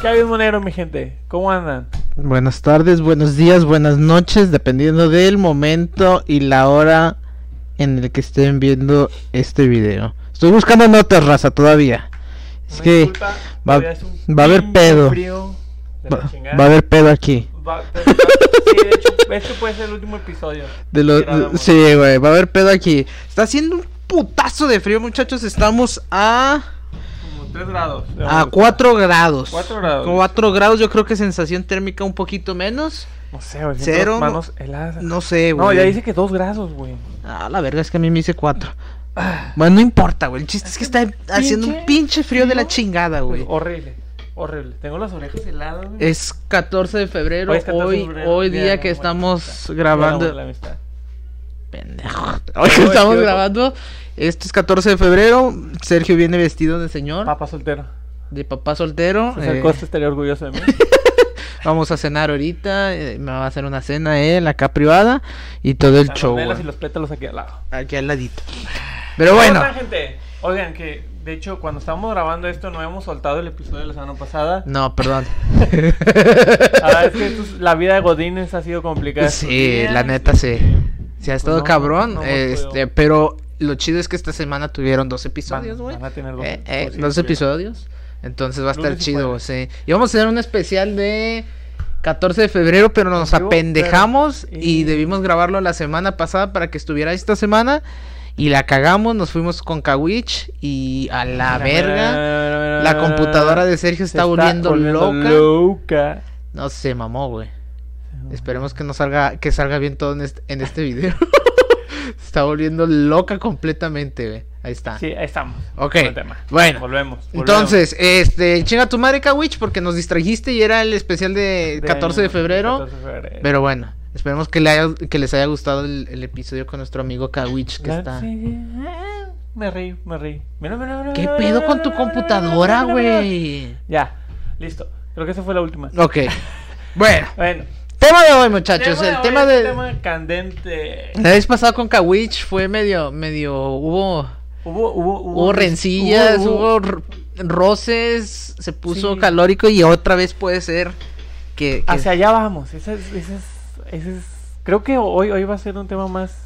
¿Qué hay, monero, mi gente? ¿Cómo andan? Buenas tardes, buenos días, buenas noches, dependiendo del momento y la hora en el que estén viendo este video. Estoy buscando notas, raza, todavía. Es Una que disculpa, va, a haber pedo. Va, a haber pedo aquí. Va- pero- sí, de hecho, este puede ser el último episodio. De lo, sí, güey, va a haber pedo aquí. Está haciendo un putazo de frío, muchachos. Estamos a 3 grados. a 4 grados. 4 grados. 4 grados, yo creo que sensación térmica un poquito menos. No sé, güey. Cero, manos heladas. No sé, güey. No, ya dice que 2 grados, güey. Ah, la verga, es que a mí me hice 4. Bueno, no importa, güey. El chiste es que está haciendo un pinche frío de la chingada, güey. Horrible. Horrible. Tengo las orejas heladas, güey. Es 14 de febrero, Hoy hoy, es 14 de febrero, hoy Día día que estamos grabando. La amistad. Pendejo. Hoy Hoy estamos grabando. Este es 14 de febrero. Sergio viene vestido de señor, Papá soltero. de papá soltero. César eh, Costa estaría orgulloso de mí. vamos a cenar ahorita. eh, me va a hacer una cena él acá privada. Y todo el Las show. güey. y los pétalos aquí al lado. Aquí al ladito. Pero bueno. ¿Cómo están, gente? Oigan, que de hecho, cuando estábamos grabando esto, no habíamos soltado el episodio de la semana pasada. No, perdón. Ah, es que esto es- la vida de Godínez ha sido complicada. Sí, la neta sí. este, Sí, ha pues estado no, cabrón. no este, pero lo chido es que esta semana tuvieron dos episodios, güey. van a tener dos, Eh, eh, dos episodios. Entonces va a estar Lunes chido, sí. Y vamos a hacer un especial de 14 de febrero, pero nos apendejamos pero- y y- debimos grabarlo la semana pasada para que estuviera esta semana. Y la cagamos, nos fuimos con Kawich y a la Mira, verga. mira, mira, mira, La computadora de Sergio Se está volviendo loca. loca. No se mamó, güey. Esperemos que no salga, que salga bien todo en este, en este video. Se está volviendo loca completamente, güey. Ahí está. Sí, ahí estamos. Ok, bueno. Volvemos. volvemos. Entonces, este, chinga tu madre, Kawich, porque nos distrajiste y era el especial de 14 de febrero. 14 de febrero. Pero bueno, esperemos que, le haya- que les haya gustado el, el episodio con nuestro amigo Kawich, que está... sí, Me reí, me reí. Mira, mira, mira, ¿Qué pedo con tu computadora, güey? Ya, listo. Creo que esa fue la última. Ok, bueno, Bueno, tema de hoy, muchachos. tema el hoy tema de... un tema candente. La vez pasada con Kawich fue medio, medio, hubo... Hubo, hubo, Hubo rencillas, hubo- hubo, r- roces, se puso Sí. calórico y otra vez puede ser que... que- Hacia allá vamos. Ese es, ese es, ese es- Creo que hoy, hoy va a ser un tema más.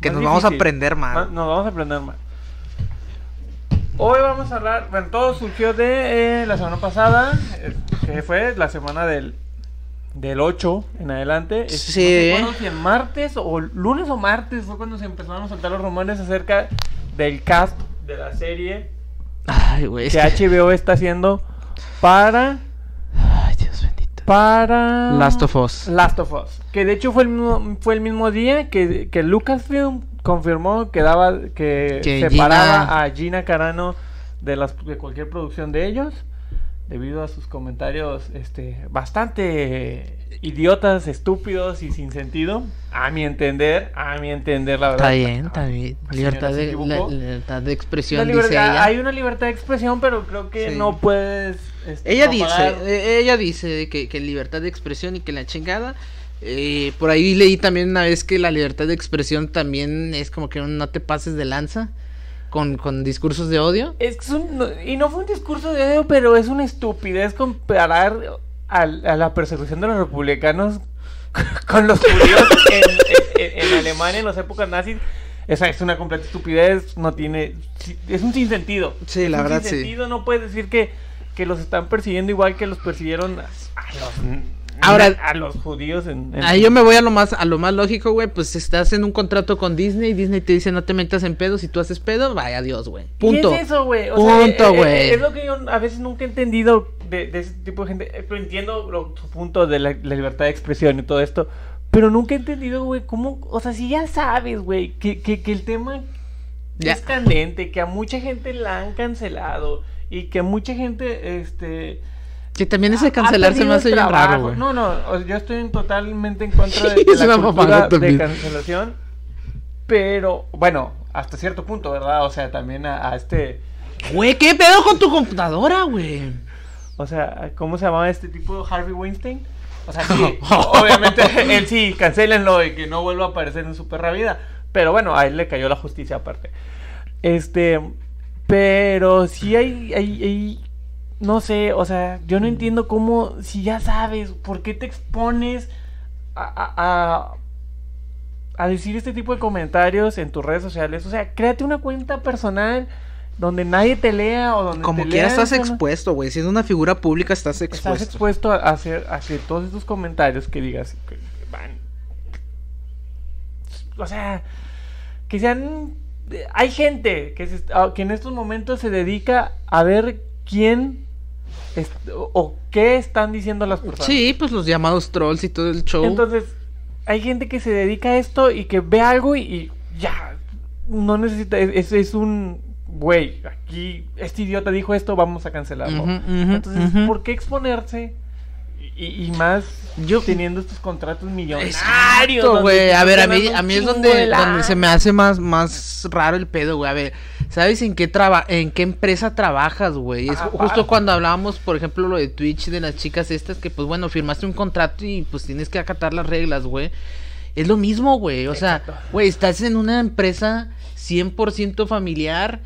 que más nos vamos a aprender más. Nos vamos a aprender más. Hoy vamos a hablar. Bueno, todo surgió de eh, la semana pasada, eh, que fue la semana del, del 8 en adelante. Sí. No recuerdo si en martes o lunes o martes fue cuando se empezaron a soltar los rumores acerca del cast de la serie Ay, güey. es que que- HBO está haciendo para. Ay, Dios bendito. Para. Last of Us. Last of Us. Que de hecho fue el mismo, fue el mismo día que, que Lucasfilm confirmó que daba que, Que separaba Gina- a Gina Carano de las de cualquier producción de ellos debido a sus comentarios este bastante idiotas, estúpidos y sin sentido, a mi entender, a mi entender la verdad. Está bien, está bien. La Libertad de, la- libertad de La expresión, libertad- dice ella. Hay una libertad de expresión, pero creo que Sí. no puedes este, Ella dice, propagar- ella dice que, que libertad de expresión y que la chingada. eh, por ahí leí también una vez que la libertad de expresión también es como que no te pases de lanza con, con discursos de odio. Es que es un- y no fue un discurso de odio, pero es una estupidez comparar al- a, la persecución de los republicanos con los judíos en, en- en Alemania en las épocas nazis. Esa es una completa estupidez, no tiene... Es un sinsentido. Sí, Es la un verdad, sí. sinsentido, no puedes decir que, que los están persiguiendo igual que los persiguieron a, a los... Ahora- a los judíos en... en- Ahí yo me voy a lo más, a lo más lógico, güey. Pues estás en un contrato con Disney Disney te dice no te metas en pedo. Si tú haces pedo, vaya adiós, güey. Punto. Y es eso, güey. Punto, eh, eh, güey. es lo que yo a veces nunca he entendido de, de ese tipo de gente. Pero Entiendo lo- su punto de la, la libertad de expresión y todo esto. Pero nunca he entendido, güey, cómo. O sea, si ya sabes, güey, que, que, que el tema Ya. es candente, que a mucha gente la han cancelado y que a mucha gente, este. Que también ese ha- ha cancelar se me hace bien raro, güey. No, no, yo estoy en- totalmente en contra de, Sí, la cultura de cancelación. Pero, bueno, hasta cierto punto, ¿verdad? O sea, también a, a este. Güey, ¿qué pedo con tu computadora, güey? O sea, ¿cómo se llamaba este tipo? Harvey Weinstein. O sea, sí, obviamente él sí, cancelenlo y que no vuelva a aparecer en su perra vida. Pero bueno, a él le cayó la justicia aparte. Este, pero sí hay, hay, hay no sé, o sea, yo no entiendo cómo, si ya sabes, ¿por qué te expones a, a, a, decir este tipo de comentarios en tus redes sociales? O sea, créate una cuenta personal donde nadie te lea o donde Como quiera estás expuesto, güey. Siendo una figura pública estás expuesto. Estás expuesto a hacer, a hacer todos estos comentarios que digas que van. O sea, que sean. Hay gente que, se- a- que en estos momentos se dedica a ver quién o, qué están diciendo las personas. Sí, pues los llamados trolls y todo el show. Entonces, hay gente que se dedica a esto y que ve algo y, y ya. No necesita. Es, es- un. Güey, aquí este idiota dijo esto, vamos a cancelarlo. Entonces. ¿por qué exponerse? Y, y más Yo- teniendo estos contratos millonarios. Güey. A ver, a mí, a mí es donde, donde se me hace más, más raro el pedo, güey. A ver, ¿sabes en qué traba en qué empresa trabajas, güey? Es Ah, justo cuando hablábamos, por ejemplo, lo de Twitch de las chicas estas que, pues bueno, firmaste un contrato y pues tienes que acatar las reglas, güey. Es lo mismo, güey. O sea, güey, estás en una empresa 100% familiar.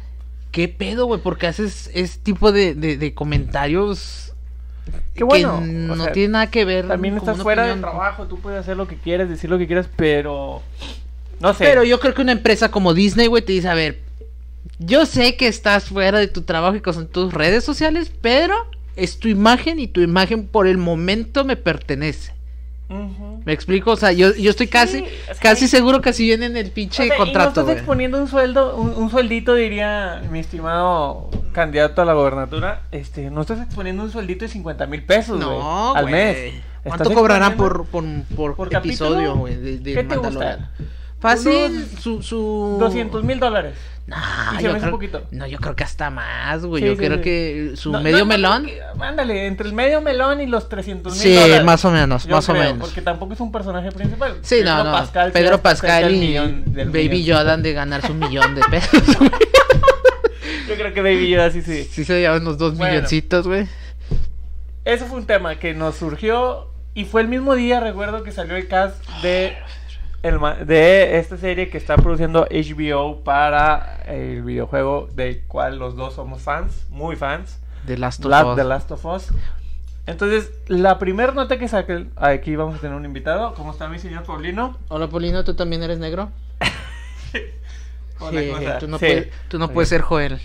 ¿Qué pedo, güey? Porque haces ese tipo de, de, de comentarios Qué bueno, que no sea, tiene nada que ver. También estás fuera opinión. trabajo, tú puedes hacer lo que quieras, decir lo que quieras, pero. No sé. Pero yo creo que una empresa como Disney, güey, te dice, a ver, yo sé que estás fuera de tu trabajo y con tus redes sociales, pero es tu imagen y tu imagen por el momento me pertenece. ¿Me explico? O sea, yo, yo estoy casi, o sea, casi y- seguro que así viene en el O pinche sea, y no contrato, estás exponiendo un sueldo, un, un sueldito, diría mi estimado candidato a la gobernatura. Este, no estás exponiendo un sueldito de 50 mil pesos. No, al güey. mes. ¿Cuánto cobrarán por, por, por, por episodio, güey? ¿Qué te gusta? Fácil, Unos su, su... 200 mil dólares. Se yo creo, poquito. No, yo creo que hasta más, güey. Sí, yo sí, creo sí. que su No, medio no, no, melón... ándale, entre el medio melón y los 300 mil Sí, dólares. más o menos, Yo más o menos. Porque tampoco es un personaje principal. Sí, no, Pedro no. Pascal, Pedro Pascal y millón- Baby millón. Yoda han de ganarse un millón de pesos, güey. Yo creo que Baby Yoda sí, sí. Sí se llevan unos dos Bueno. milloncitos, güey. Eso fue un tema que nos surgió y fue el mismo día, recuerdo que salió el cast de, el de esta serie que está produciendo HBO para el videojuego del cual los dos somos fans, muy fans, The Last of La- Us. The Last of Us. Entonces, la primera nota que saqué, aquí vamos a tener un invitado. ¿Cómo está mi señor Paulino? Hola, Polino, ¿tú también eres negro? Hola, Sí, ¿cómo está? tú no, Sí. puedes, tú no puedes ser Joel.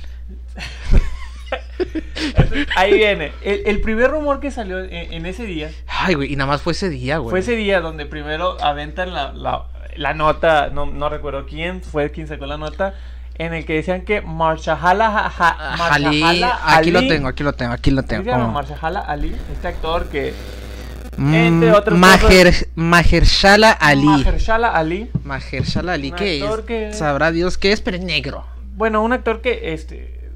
Entonces, ahí viene. El, el primer rumor que salió en, en ese día Ay, güey, y nada más fue ese día, güey. Fue ese día donde primero aventan la, la, la nota, no, no recuerdo quién fue quien sacó la nota, en el que decían que Marshala Ha- Marshala aquí lo Ali- tengo, aquí lo tengo, aquí lo ¿cómo tengo. se llama? ¿cómo? Marshala Ali, este actor que... Mm, entre otras Maher, Mahershala Ali. Mahershala Ali. Mahershala Ali, Un ¿qué es? que- Sabrá Dios qué es, pero es negro. Bueno, un actor que, este...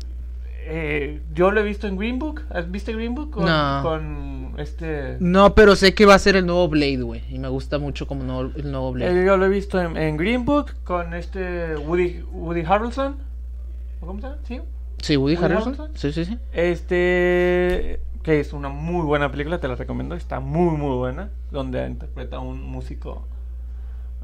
eh, yo lo he visto en Green Book. ¿Has visto Green Book? Con, No. con este... No, pero sé que va a ser el nuevo Blade, güey. Y me gusta mucho como nuevo- el nuevo Blade. Eh, yo lo he visto en, en Green Book con este Woody, Woody Harrelson. ¿O ¿Cómo se llama? ¿Sí? Sí, Woody Woody Harrelson. Harrelson. Sí, sí, sí. Este, que es una muy buena película, te la recomiendo, está muy muy buena, donde interpreta a un músico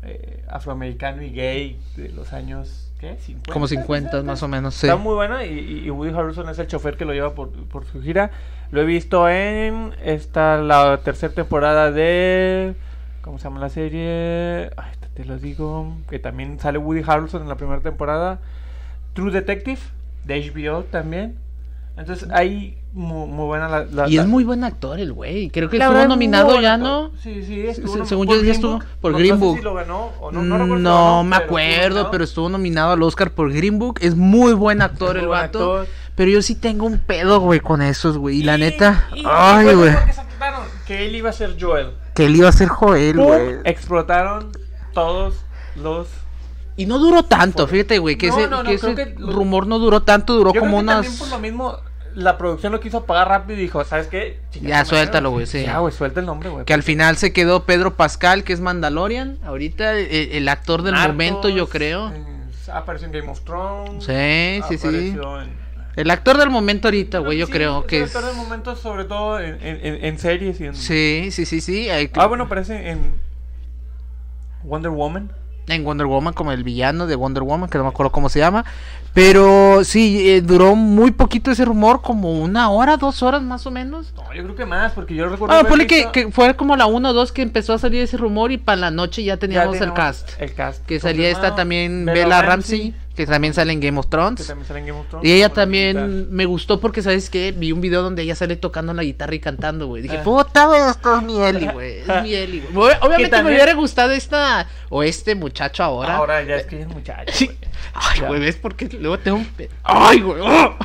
eh, afroamericano y gay de los años, ¿qué? 50. Como 50 más o menos, sí. Está muy buena y, y- y Woody Harrelson es el chofer que lo lleva por, por su gira. Lo he visto en esta la tercera temporada de ¿cómo se llama la serie? Ay, te- lo digo, que también sale Woody Harrelson en la primera temporada. True Detective de HBO también. Entonces ahí muy, muy buena la, la- Y la- es muy buen actor el güey. Creo que la estuvo nominado ya. ¿no? Sí, sí, estuvo Se- según yo ya Green estuvo Book. por No- Green no sé Book. si lo ganó o no, no, recuerdo si lo No ganó, me pero acuerdo, pero estuvo nominado al Oscar por Green Book. Es muy buen actor Es el muy buen vato. actor. Pero yo sí tengo un pedo, güey, con esos, güey. Y la neta. y- Ay, güey. Que él iba a ser Joel. Que él iba a ser Joel, güey. Explotaron todos los. Y no duró tanto, fíjate, güey. Que No, ese, no, no, que ese que rumor no duró tanto, duró como que también unas. por lo mismo la producción lo quiso apagar rápido y dijo, ¿sabes qué? Ya, suéltalo, güey, sí. Ya, güey, suelta el nombre, güey. Que al final se quedó Pedro Pascal, que es Mandalorian. Ahorita el, el actor del Narcos, momento, yo creo. en- apareció en Game of Thrones. Sí, sí, sí. apareció en- El actor del momento ahorita, güey, yo Sí, creo es que el es. actor del momento, sobre todo en, en- series y en... Sí, sí, sí, sí. hay- Ah, bueno, aparece en Wonder Woman. en Wonder Woman como el villano de Wonder Woman, que no me acuerdo cómo se llama. Pero sí, eh, duró muy poquito ese rumor, como una hora, dos horas más o menos. No, yo creo que más, porque yo recuerdo. Ah, ponle que, visto- que fue como la 1 o 2 que empezó a salir ese rumor y para la noche ya ya teníamos el cast. El cast. Que salía esta también Bella Bella Ramsey, que también sale en Game of Que Thrones. también sale en Game of Thrones. Y ella también me gustó porque, ¿sabes qué? Vi un video donde ella sale tocando la guitarra y cantando, güey. Dije, Ah. puta, esto es mi Eli, güey. Es mi Eli, güey. Obviamente también- me hubiera gustado esta o este muchacho ahora. Ahora ya es que ella es muchacha. Sí. Ay, güey, ¿ves por qué luego tengo un... pe- Ay, güey. ¡oh!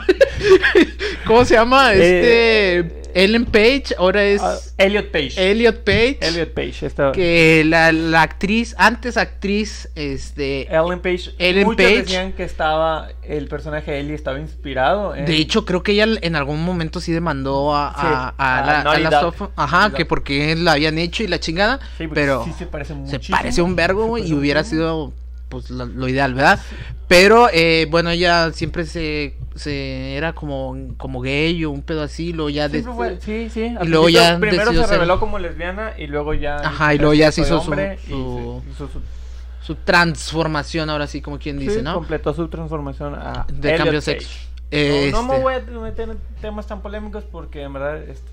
¿Cómo se llama? Eh, Este... Ellen Page, ahora es Ah, Elliot Page. Elliot Page. Elliot Page. Esta... Que la, la actriz, antes actriz, este... Ellen Page. Ellen muchos Page. decían que estaba. El personaje de Ellie estaba inspirado. En... De hecho, creo que ella en algún momento sí demandó a, a, Sí, a a la, a la Ajá, que porque la habían hecho y la chingada. Sí, porque pero sí se parece se parece un vergo, güey, y hubiera sido pues lo, lo ideal, ¿verdad? Pero eh, bueno, ella siempre se, se era como, como gay o un pedo así, luego ya de- fue- sí, sí. y luego ya Primero se ser- reveló como lesbiana y luego ya. Ajá, y luego ya se hizo su- su- se hizo su- su transformación, ahora sí, como quien dice, sí, ¿no? completó su transformación a De Elliot cambio de sexo. No, no me Este, voy a meter en temas tan polémicos porque en verdad este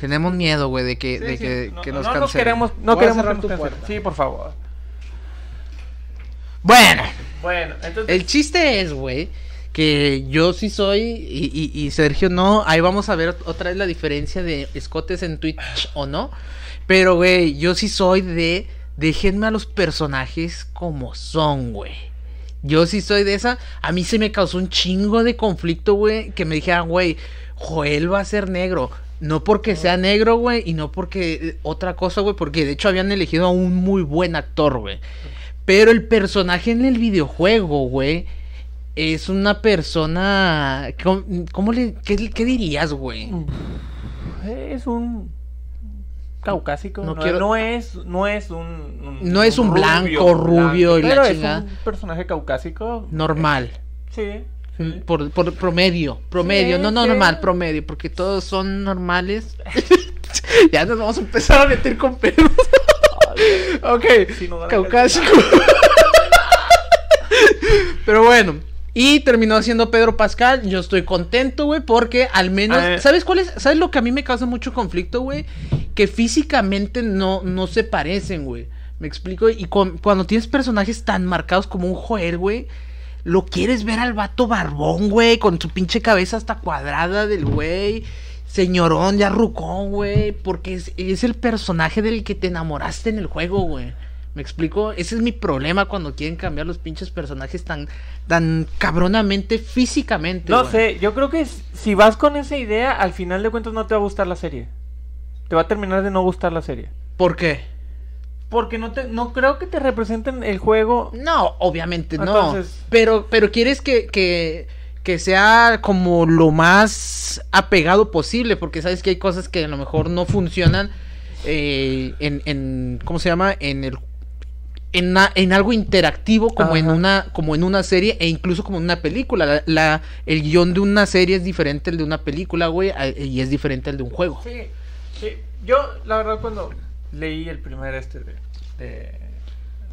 Tenemos miedo, güey, de que, sí, de sí, que, no, que no nos nos cancelen. queremos no queremos cerrar que tu puerta. Sí, por favor. Bueno, Bueno, entonces el chiste es, güey, que yo sí soy y, y- y Sergio no. Ahí vamos a ver otra vez la diferencia de escotes en Twitch o no. Pero, güey, yo sí soy de. Déjenme a los personajes como son, güey. Yo sí soy de esa. A mí se me causó un chingo de conflicto, güey. Que me dijeran, güey, Joel va a ser negro. No porque sea negro, güey. Y no porque otra cosa, güey. Porque de hecho habían elegido a un muy buen actor, güey. Pero el personaje en el videojuego, güey. Es una persona. ¿Cómo, cómo le.? Qué, qué dirías, güey? es un caucásico, No no, quiero- no es no es un, un- No es un blanco, rubio y la pero es chingada. un personaje caucásico Normal. Sí. sí. Por, por promedio, promedio, Sí, no, no sí. normal, promedio, porque todos son normales. ya nos vamos a empezar a meter con pedos. ok, caucásico. Pero bueno, y terminó siendo Pedro Pascal. Yo estoy contento, güey, porque al menos. Eh. ¿Sabes cuál es? ¿Sabes lo que a mí me causa mucho conflicto, güey? Que físicamente no, no se parecen, güey. Me explico. Y con- cuando tienes personajes tan marcados como un Joel, güey. Lo quieres ver al vato barbón, güey, con su pinche cabeza hasta cuadrada del güey. Señorón, ya rucón, güey. Porque es, es el personaje del que te enamoraste en el juego, güey. ¿Me explico? Ese es mi problema cuando quieren cambiar los pinches personajes tan, tan cabronamente físicamente. No güey. sé, yo creo que si vas con esa idea, al final de cuentas no te va a gustar la serie. Te va a terminar de no gustar la serie. ¿Por qué? Porque no te no creo que te representen el juego. No, obviamente no. Pero, pero quieres que, que, que sea como lo más apegado posible, porque sabes que hay cosas que a lo mejor no funcionan eh, en, en, ¿cómo se llama? En el en, en algo interactivo como en una como en una serie e incluso como en una película la, la- el guion de una serie es diferente al de una película güey a- y es diferente al de un juego Sí, sí. Yo, la verdad, cuando leí el primer este de. de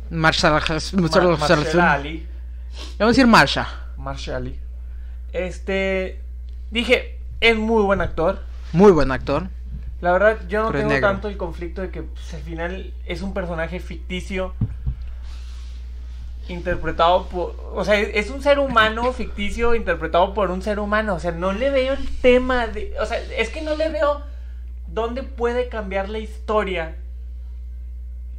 Marshall, Mar- Marshall Ali. vamos a decir Marsha Marshall Ali. Este. Dije, es muy buen actor. muy buen actor La verdad, yo no Pero tengo tanto el conflicto de que pues, al final es un personaje ficticio interpretado por... O sea, es es un ser humano ficticio interpretado por un ser humano. O sea, no le veo el tema de... O sea, es que no le veo dónde puede cambiar la historia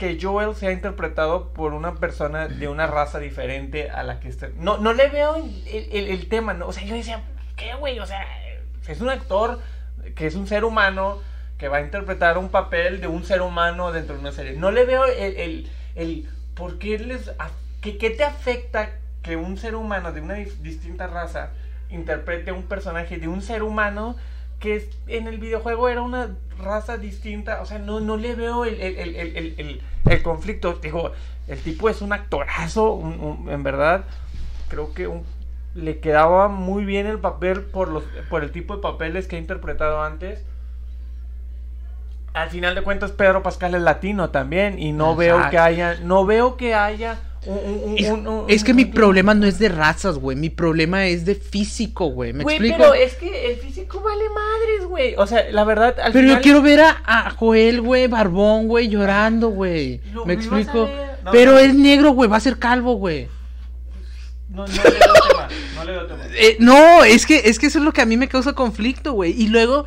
que Joel sea interpretado por una persona de una raza diferente a la que está... No, no le veo el, el- el tema, ¿no? O sea, yo decía, ¿qué, güey? O sea, es un actor que es un ser humano que va a interpretar un papel de un ser humano dentro de una serie. No le veo el... el, el ¿Por qué les... ¿qué, qué te afecta que un ser humano de una distinta raza interprete a un personaje de un ser humano que en el videojuego era una raza distinta. O sea, no, no le veo el, el- el- el- el- el- el conflicto. Digo, el tipo es un actorazo, un- un- en verdad. Creo que un- le quedaba muy bien el papel por, los, por el tipo de papeles que ha interpretado antes. al final de cuentas Pedro Pascal es latino también y no veo que haya, no veo que haya Es, que mi problema no es de razas, güey. Mi problema es de físico, güey. ¿Me Güey, explico? pero es que el físico vale madres, güey. O sea, la verdad, al Pero final... yo quiero ver a, a Joel, güey, barbón, güey, llorando, güey. Lo- ¿Me explico? No, Pero no. es negro, güey, va a ser calvo, güey. No, no le tema, no le tema. Eh, no, es que, es que eso es lo que a mí me causa conflicto, güey. Y luego,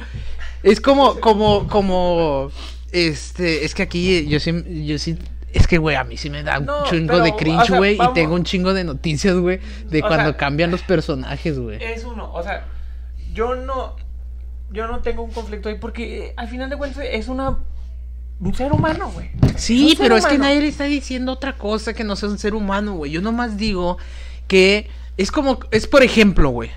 es como, como, como, este, es que aquí yo sí, yo sí, es que, güey, a mí sí me da un chingo pero, de o cringe, sea, güey. y tengo un chingo de noticias, güey, de O cuando sea, cambian los personajes, güey. Es uno, o sea, yo no, yo no tengo un conflicto ahí porque eh, al final de cuentas es una, un ser humano, güey. Sí, pero es que nadie le está diciendo otra cosa que no sea un ser humano, güey. Yo nomás digo que es como, es por ejemplo, güey.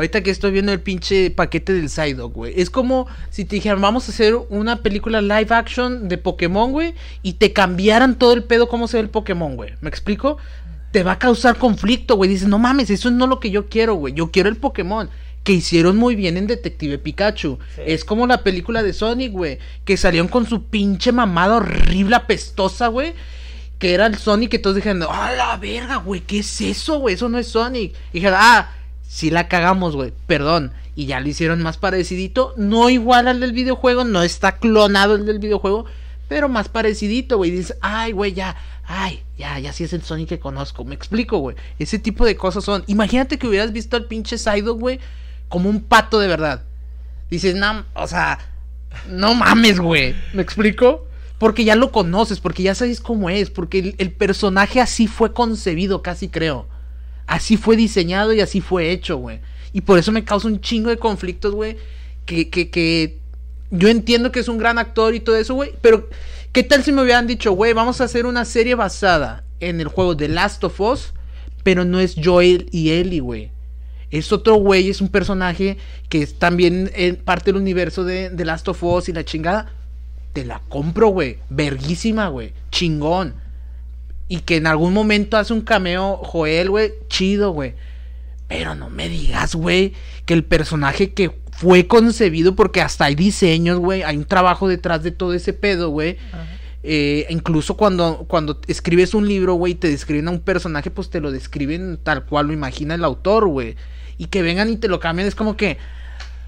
Ahorita que estoy viendo el pinche paquete del Psyduck, güey. Es como si te dijeran, vamos a hacer una película live action de Pokémon, güey. Y te cambiaran todo el pedo cómo se ve el Pokémon, güey. ¿Me explico? Te va a causar conflicto, güey. Dices, no mames, eso no es lo que yo quiero, güey. Yo quiero el Pokémon. Que hicieron muy bien en Detective Pikachu. Sí. Es como la película de Sonic, güey. Que salieron con su pinche mamada horrible, apestosa, güey. Que era el Sonic que todos dijeron, ¡ah, la verga, güey! ¿Qué es eso, güey? Eso no es Sonic. Y dijeron, ah, sí la cagamos, güey. Perdón. Y ya lo hicieron más parecidito. No igual al del videojuego. No está clonado el del videojuego. Pero más parecidito, güey. Dices, ay, güey, ya. Ay, ya, ya sí es el Sonic que conozco. Me explico, güey. Ese tipo de cosas son. Imagínate que hubieras visto al pinche Psyduck, güey. Como un pato de verdad. Dices, no, o sea, no mames, güey. ¿Me explico? Porque ya lo conoces, porque ya sabes cómo es, porque el personaje así fue concebido, casi creo. Así fue diseñado y así fue hecho, güey. Y por eso me causa un chingo de conflictos, güey. Que, que, que yo entiendo que es un gran actor y todo eso, güey. Pero, ¿qué tal si me hubieran dicho, güey, vamos a hacer una serie basada en el juego The Last of Us, pero no es Joel y Ellie, güey? Es otro güey, es un personaje que es también en parte del universo de, de Last of Us y la chingada. Te la compro, güey. Verguísima, güey. Chingón. Y que en algún momento hace un cameo Joel, güey. Chido, güey. Pero no me digas, güey, que el personaje que fue concebido, porque hasta hay diseños, güey. Hay un trabajo detrás de todo ese pedo, güey. Eh, incluso cuando, cuando escribes un libro, güey, te describen a un personaje, pues te lo describen tal cual lo imagina el autor, güey. Y que vengan y te lo cambien, es como que.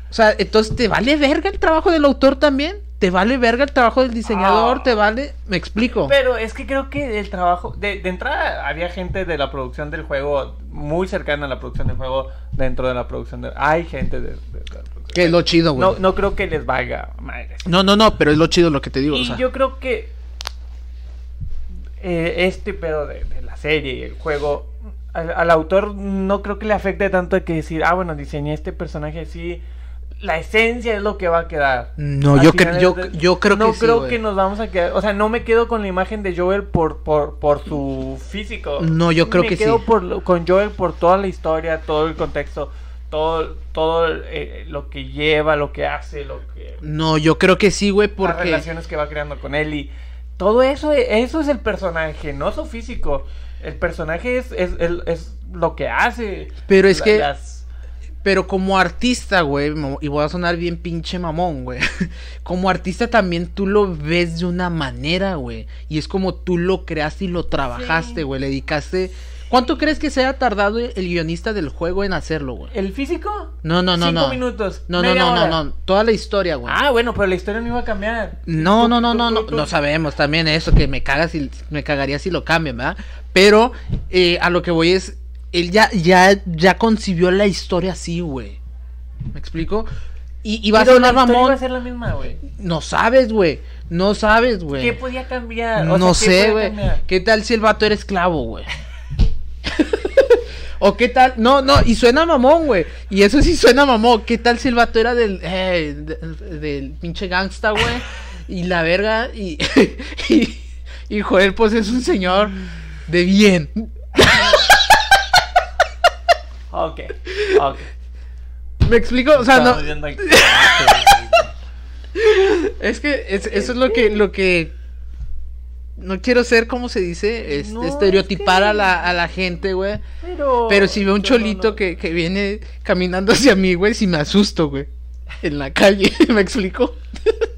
O sea, entonces te vale verga el trabajo del autor también. Te vale verga el trabajo del diseñador, Ah. te vale. Me explico. Pero es que creo que el trabajo, de, de entrada había gente de la producción del juego, muy cercana a la producción del juego, dentro de la producción del... Hay gente de, de- de la producción. Que es lo chido, güey. No, no creo que les valga madre. No, no, no, pero es lo chido lo que te digo. Y o sea. yo creo que eh, este pedo de, de la serie y el juego, al, al autor no creo que le afecte tanto que decir, ah, bueno, diseñé este personaje así. La esencia es lo que va a quedar. No, Al yo, cre- yo, de- yo creo no que sí, creo que nos vamos a quedar. O sea, no me quedo con la imagen de Joel por, por, por su físico. No, yo creo me que quedo sí. por lo- con Joel por toda la historia, todo el contexto, todo, todo eh, lo que lleva, lo que hace, lo que No, yo creo que sí, güey, las porque. relaciones que va creando con él y todo eso, eso es el personaje, no su físico. El personaje es, es, es- es lo que hace. Pero es La- que- las- Pero como artista, güey, y voy a sonar bien pinche mamón, güey. Como artista también tú lo ves de una manera, güey. Y es como tú lo creaste y lo trabajaste, Sí. güey. Le dedicaste. ¿Cuánto crees que se haya tardado el guionista del juego en hacerlo, güey? ¿El físico? No, no, no, Cinco no. minutos. No, no, no, no, hora. no. Toda la historia, güey. Ah, bueno, pero la historia no iba a cambiar. No, Tú- no, no, tú- no, no, tú- no sabemos también eso, que me cagas si, me cagaría si lo cambian, ¿verdad? Pero eh, a lo que voy es, él ya, ya, ya concibió la historia así, güey. ¿Me explico? Y, y va a Pero sonar mamón. a ser la misma, güey. No sabes, güey. No sabes, güey. ¿Qué podía cambiar? O No sea, ¿qué sé, güey. ¿Qué tal si el vato era esclavo, güey? o qué tal, no, no, y suena mamón, güey. Y eso sí suena mamón. ¿Qué tal si el vato era del, eh, de- del pinche gangsta, güey? Y la verga, y, y, y Joel, pues es un señor de bien. Ok, ok. ¿Me explico? O sea, no. Es que es- eso es lo que, lo que. No quiero ser, ¿cómo se dice? Este, No, es estereotipar que- a, la, a la gente, güey. Pero, Pero si veo un no, cholito no. Que, que viene caminando hacia mí, güey, si me asusto, güey. en la calle, ¿me explico?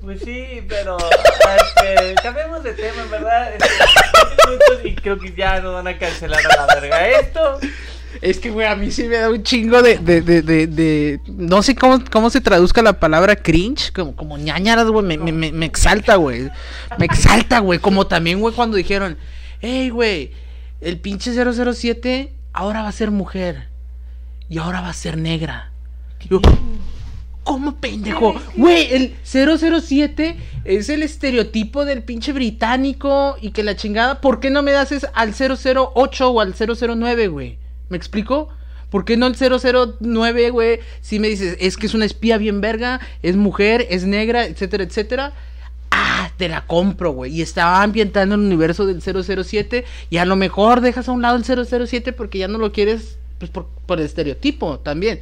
Pues sí, pero este, cambiemos de tema, en verdad. Este, y creo que ya nos van a cancelar a la verga esto. Es que, güey, a mí sí me da un chingo de, de, de, de, de- no sé cómo, cómo se traduzca la palabra cringe, como, como ñañaras, güey, me, me, me, me exalta, güey, me exalta, güey, como también, güey, cuando dijeron, hey, güey, el pinche 007 ahora va a ser mujer y ahora va a ser negra. Yo, ¿Cómo pendejo? Güey, el 007 es el estereotipo del pinche británico y que la chingada. ¿Por qué no me das es al 008 o al 009, güey? ¿Me explico? ¿Por qué no el 009, güey? Si me dices, es que es una espía bien verga, es mujer, es negra, etcétera, etcétera. Ah, te la compro, güey. Y estaba ambientando el universo del 007 y a lo mejor dejas a un lado el 007 porque ya no lo quieres, pues por, por el estereotipo también.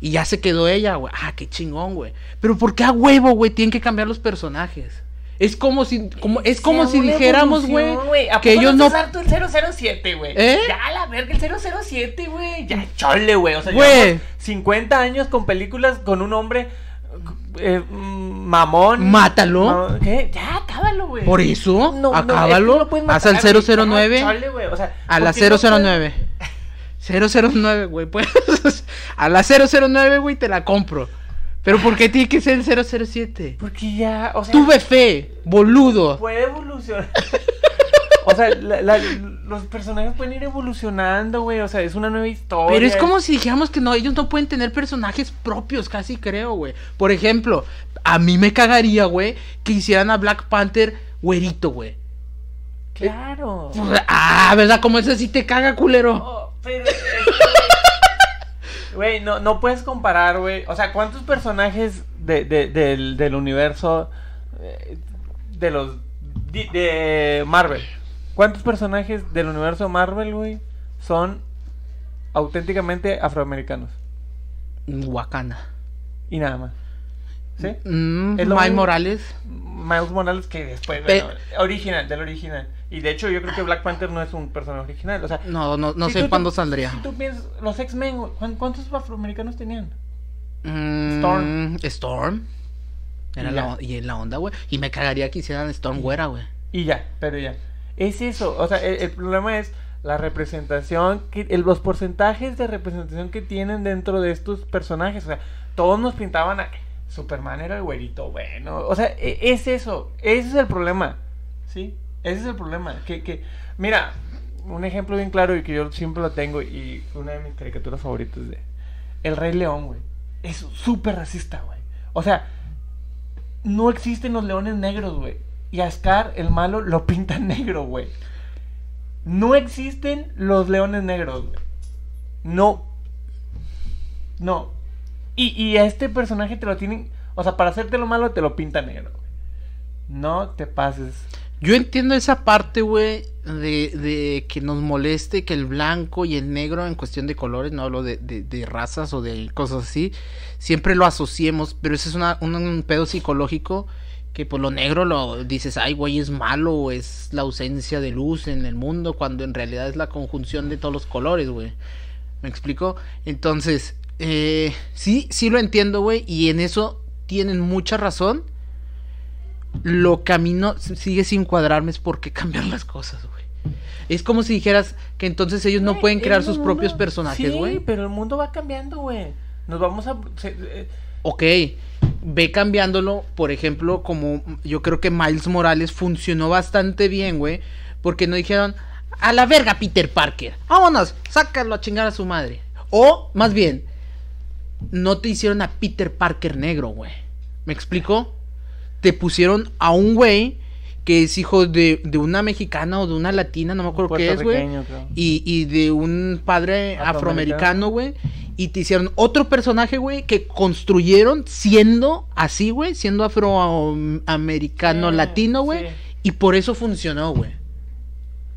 Y ya se quedó ella, güey. Ah, qué chingón, güey. Pero ¿por qué a huevo, güey, tienen que cambiar los personajes? Es como si, como, es como si dijéramos, güey, evolución, ¿A que ellos no... del 007, güey? ¿Eh? Ya, la verga, el 007, güey. Ya, chole, güey. O sea, Güey. llevamos 50 años con películas con un hombre eh, mm, mamón. Mátalo. Ma- ¿Qué? Ya, acábalo, güey. Por eso, No, no, acábalo. no puedes haz al matar, güey. 009. Ya, chole, güey. O sea, A la ¿por qué no 009. 009, güey. Pues, a la 009, güey, te la compro. Pero ¿por qué tiene que ser el 007? puedes- Porque ya, o sea. Tuve fe, boludo. Puede evolucionar. o sea, la- la- los personajes pueden ir evolucionando, güey. O sea, es una nueva historia. Pero es como si dijéramos que no, ellos no pueden tener personajes propios, casi creo, güey. Por ejemplo, a mí me cagaría, güey, que hicieran a Black Panther güerito, güey. Claro. Ah, ¿verdad? Como ese sí te caga, culero. Oh, pero es que, Güey, no, no puedes comparar, güey. O sea, ¿cuántos personajes de, de- del, del universo eh, de los de Marvel? ¿Cuántos personajes del universo Marvel, güey, son auténticamente afroamericanos? Wakanda. Y nada más. ¿Sí? Mm, Miles. Morales. Miles Morales que después, Pe- bueno, original, del original. Y de hecho yo creo que Black Panther no es un personaje original. O sea, No, no, no si sé tú- cuándo saldría. Si tú piensas, los X-Men, güey, ¿cuán- ¿cuántos afroamericanos tenían? Mm, Storm. Storm. Era Y la, y en la onda, güey. Y me cagaría que hicieran Storm güera, güey. Y ya, pero ya. Es eso, o sea, el, el problema es la representación, que, el- los porcentajes de representación que tienen dentro de estos personajes. O sea, todos nos pintaban a Superman era el güerito bueno. O sea, e- es eso, ese es el problema. ¿Sí? Ese es el problema. Que, que, mira, un ejemplo bien claro y que yo siempre lo tengo y una de mis caricaturas favoritas de El Rey León, güey. Es súper racista, güey. O sea, no existen los leones negros, güey. Y a Scar, el malo, lo pinta negro, güey. No existen los leones negros, güey. No. No. Y, y a este personaje te lo tienen. O sea, para hacerte lo malo te lo pinta negro, güey. No te pases. Yo entiendo esa parte, güey, de, de que nos moleste que el blanco y el negro en cuestión de colores, no hablo de, de- de razas o de cosas así, siempre lo asociemos, pero ese es una, un, pedo psicológico que por lo negro lo dices, ay, güey, es malo o es la ausencia de luz en el mundo, cuando en realidad es la conjunción de todos los colores, güey. ¿Me explico? Entonces, eh, sí, sí lo entiendo, güey, y en eso tienen mucha razón. Lo que a mí no sigue sin cuadrarme es por qué cambiar las cosas, güey. Es como si dijeras que entonces ellos no pueden crear sus mundo- propios personajes, Sí, güey. pero el mundo va cambiando, güey. Nos vamos a. se- eh, Ok, ve cambiándolo, por ejemplo, como yo creo que Miles Morales funcionó bastante bien, güey. Porque no dijeron, a la verga Peter Parker, vámonos, sácalo a chingar a su madre. O, más bien, no te hicieron a Peter Parker negro, güey. ¿Me explico? Te pusieron a un güey que es hijo de, de una mexicana o de una latina, no me acuerdo qué es, güey. Y, y de un padre Afroamericano. afroamericano, güey. Y te hicieron otro personaje, güey, que construyeron siendo así, güey, siendo afroamericano, Sí, latino, güey. sí. Y por eso funcionó, güey.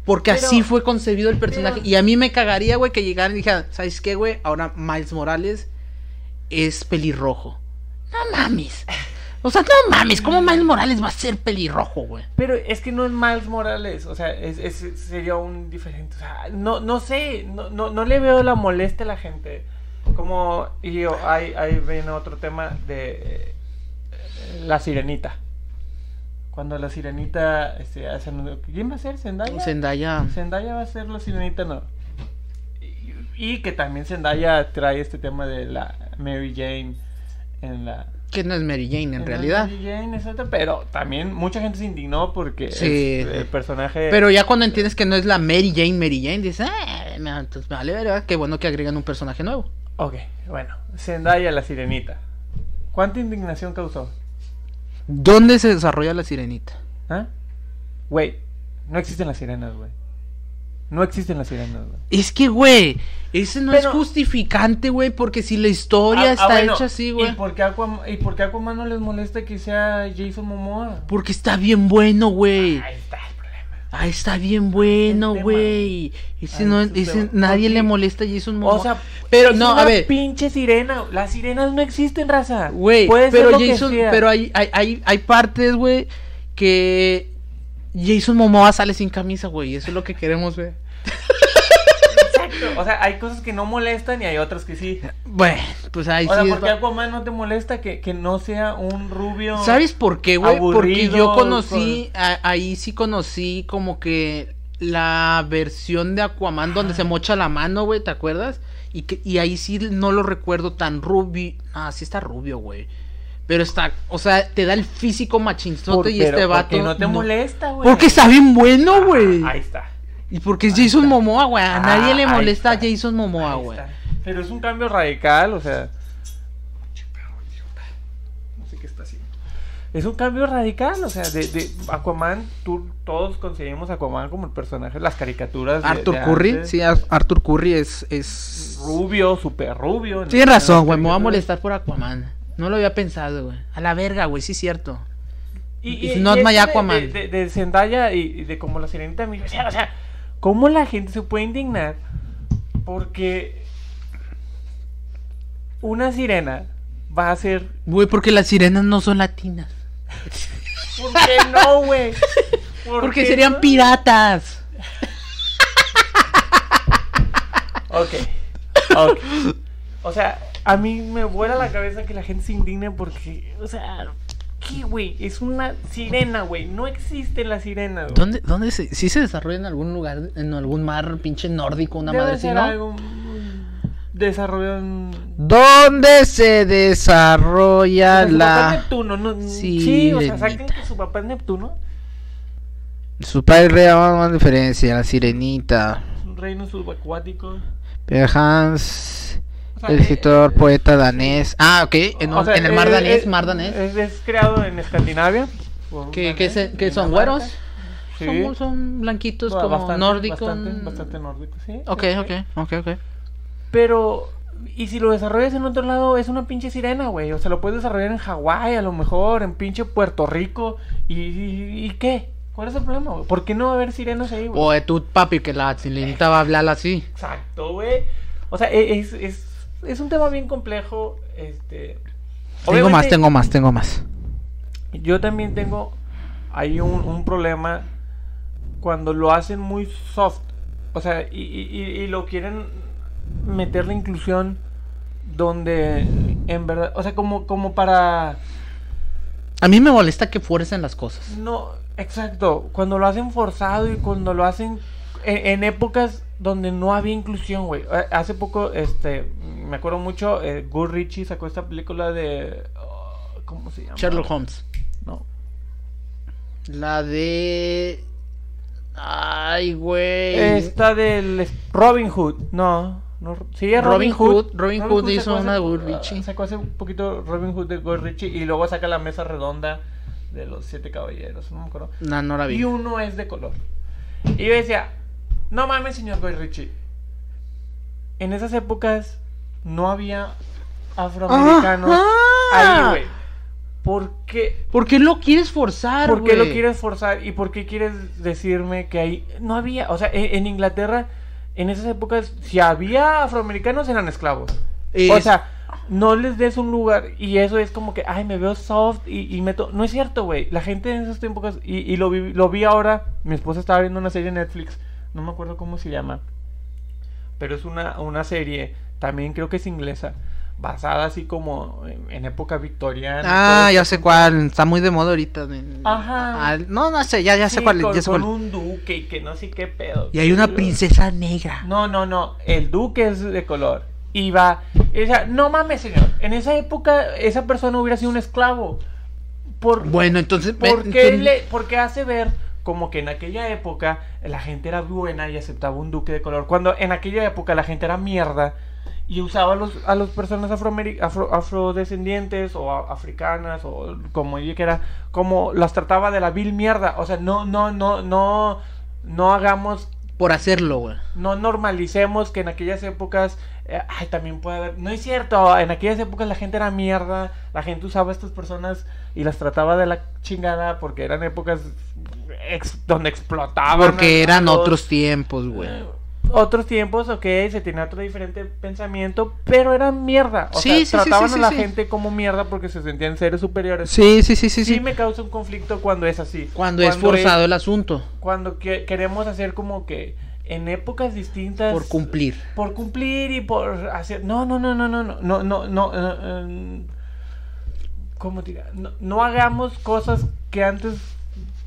Porque Pero- así fue concebido el personaje. pero- Y a mí me cagaría, güey, que llegaran y dijeran, ¿sabes qué, güey? Ahora Miles Morales es pelirrojo. No mames. O sea, no mames, ¿cómo Miles Morales va a ser pelirrojo, güey? Pero es que no es Miles Morales, o sea, es, es- sería un diferente, o sea, no, no sé, no, no, no le veo la molestia a la gente. Como, y yo, ahí, ahí viene otro tema de eh, la sirenita. Cuando la sirenita este, hacen- ¿Quién va a ser? ¿Zendaya? Zendaya. Zendaya va a ser la sirenita, no. Y, y que también Zendaya trae este tema de la Mary Jane en la. Que no es Mary Jane en realidad. Mary Jane, etcétera, pero también mucha gente se indignó porque Sí, el personaje. Pero ya cuando entiendes que no es la Mary Jane, Mary Jane, dices, ah, me- entonces me vale, ¿verdad? Qué bueno que agregan un personaje nuevo. Ok, bueno. Zendaya, la sirenita. ¿Cuánta indignación causó? ¿Dónde se desarrolla la sirenita? ¿Ah? Güey, no existen las sirenas, güey. No existen las sirenas, güey. Es que, güey, ese no Pero- es justificante, güey, porque si la historia Ah, ah, está bueno, hecha así, ¿Y güey. por, qué Aquaman, ¿Y por qué Aquaman no les molesta que sea Jason Momoa? Porque está bien bueno, güey. Ahí está el problema. Ah, está bien bueno, güey. Ese no, ese tema. nadie le molesta a Jason Momoa. O sea, pero es no, una a ver. pinche sirena. Las sirenas no existen, raza. Güey, Puede ser pero lo que Jason, sea. pero hay, hay, hay, hay partes, güey, que Jason Momoa sale sin camisa, güey. Eso es lo que queremos ver. Exacto. O sea, hay cosas que no molestan y hay otras que sí. Bueno, pues ahí O sea, sí. ¿por qué Aquaman no te molesta que, que no sea un rubio? ¿Sabes por qué, güey? Porque yo conocí, a- ahí sí conocí como que la versión de Aquaman donde se mocha la mano, güey, ¿te acuerdas? Y, que, y ahí sí no lo recuerdo tan rubio. Ah, sí está rubio, güey. Pero está, o sea, te da el físico machinzote y este ¿por vato. qué no te molesta, güey? Porque está bien bueno, güey. Ah, ahí está. Y porque es Jason Momoa, güey. A Ah, nadie le ahí molesta a. Jason Momoa, Ahí güey. Pero es un cambio radical, o sea. No sé qué está haciendo. Es un cambio radical, o sea, de, de Aquaman, tú, todos conseguimos a Aquaman como el personaje, las caricaturas. de- Arthur de Curry, antes. sí, Ar- Arthur Curry es. es... Rubio, súper rubio. en- Tienes en razón, güey. Me voy a molestar por Aquaman. No lo había pensado, güey. A la verga, güey, sí es cierto. Y, It's y- not y my de- Aquaman. De, de, de Zendaya y, de como la sirenita, me- o sea, o sea, ¿cómo la gente se puede indignar porque una sirena va a ser. Güey, porque las sirenas no son latinas. ¿Por qué no, güey? ¿Por Porque qué serían no? piratas. Ok. Ok. O sea, a mí me vuela la cabeza que la gente se indigne porque, o sea, ¿qué, güey? Es una sirena, güey. No existe la sirena, güey. ¿Dónde, dónde se, sí se desarrolla en algún lugar, en algún mar pinche nórdico, una Debe madre ser no? algo desarrollado en ¿Dónde se desarrolla O sea, su papá es. Neptuno, no, sí, o sea, saquen que su papá es Neptuno, Su padre real más diferencia, la sirenita. es un reino subacuático. Pierre Hans, O sea, el eh, escritor, poeta danés. Ah, ok, en, o un- sea, en el mar eh, danés, eh, mar danés. Es, es creado en Escandinavia. por un ¿Que, que, danés, son Dinamarca. güeros? Sí. Son, son blanquitos Ba- como bastante, nórdico. Bastante, bastante nórdico, sí. Ok, sí, sí. ok, ok, ok. Pero, y si lo desarrollas en otro lado, es una pinche sirena, güey. O sea, lo puedes desarrollar en Hawái, a lo mejor, en pinche Puerto Rico. ¿Y, y, y qué? ¿Cuál es el problema, güey? ¿Por qué no va a haber sirenas ahí, güey? Oye, tú, papi, que la sirenita va a hablar así. Exacto, güey. O sea, e- es, es, es un tema bien complejo. Este. Tengo más, tengo más, tengo más. Yo también tengo ahí un, un problema cuando lo hacen muy soft. O sea, y, y- y- y lo quieren meter la inclusión donde en verdad, o sea, como, como para... A mí me molesta que fuercen las cosas. No, exacto, cuando lo hacen forzado y cuando lo hacen en, en épocas donde no había inclusión, güey. Eh, Hace poco, este, me acuerdo mucho, eh, Guy Ritchie sacó esta película de... oh, ¿Cómo se llama? Sherlock Holmes. No. La de. Ay, güey. Esta del Robin Hood, no. no sí, es Robin Robin, Hood. Hood, Robin Hood hizo una de Guy Ritchie. Sacó hace un poquito Robin Hood de Guy Ritchie y luego saca la mesa redonda de los siete caballeros, no me acuerdo. No, no la vi. Y uno es de color. Y yo decía, no mames, señor Guy Ritchie. En esas épocas no había afroamericanos Ajá. ahí, güey. ¿Por qué? ¿Por qué lo quieres forzar, ¿Por qué lo quieres forzar? ¿Y por qué quieres decirme que ahí no había? O sea, en, en Inglaterra, en esas épocas, si había afroamericanos, eran esclavos. O sea, no les des un lugar y eso es como que, ay, me veo soft y, y meto... No es cierto, güey. La gente en esos tiempos, y, y lo, vi, lo vi ahora, mi esposa estaba viendo una serie en Netflix, no me acuerdo cómo se llama, pero es una, una serie también creo que es inglesa, basada así como en, en época victoriana. Ah, ya sé cuál. Está muy de moda ahorita. Ajá. Ah, no, no sé, ya, ya sé cuál. con, ya sé con cuál. un duque y que no sé qué pedo. Y hay una princesa negra. No, no, no. El duque es de color. Y va. Sea, no mames, señor. En esa época, esa persona hubiera sido un esclavo. Por, Bueno, entonces. ¿por, qué entonces- le- por qué hace ver como que en aquella época la gente era buena y aceptaba un duque de color? Cuando en aquella época la gente era mierda y usaba a los, a las personas afro- afrodescendientes o a- africanas o como ella quiera, como las trataba de la vil mierda. O sea, no, no, no, no, no hagamos Por hacerlo, güey. no normalicemos que en aquellas épocas, eh, ay, también puede haber, no es cierto, en aquellas épocas la gente era mierda, la gente usaba a estas personas y las trataba de la chingada porque eran épocas ex- donde explotaban. Porque eran otros tiempos, güey. eh, Otros tiempos, ok, se tenía otro diferente pensamiento, pero eran mierda. O Sí, sea, sí, trataban sí, a la gente como mierda porque se sentían seres superiores. Sí, sí, sí, sí, Sí, sí. me causa un conflicto cuando es así. Cuando, es forzado el asunto. cuando que- queremos hacer como que en épocas distintas Por cumplir. por cumplir y por hacer no no no no no no no no no eh, eh, cómo dirá? no, no hagamos cosas que antes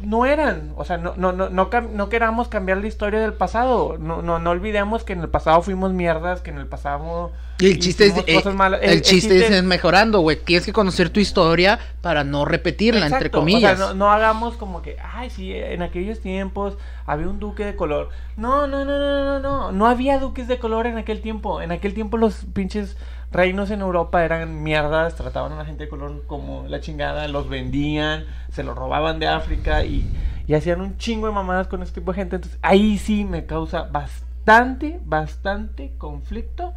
no eran o sea no no no no, no queramos cambiar la historia del pasado no no no olvidemos que en el pasado fuimos mierdas que en el pasado Y el chiste es, eh, malas. el, chiste es mejorando, güey. Tienes que conocer tu historia para no repetirla, entre comillas. O sea, no, no hagamos como que, ay, sí, en aquellos tiempos había un duque de color. No, no, no, no, no, no. No había duques de color en aquel tiempo. En aquel tiempo los pinches reinos en Europa eran mierdas, trataban a la gente de color como la chingada, los vendían, se los robaban de África y, y hacían un chingo de mamadas con ese tipo de gente. Entonces, ahí sí me causa bastante, bastante conflicto.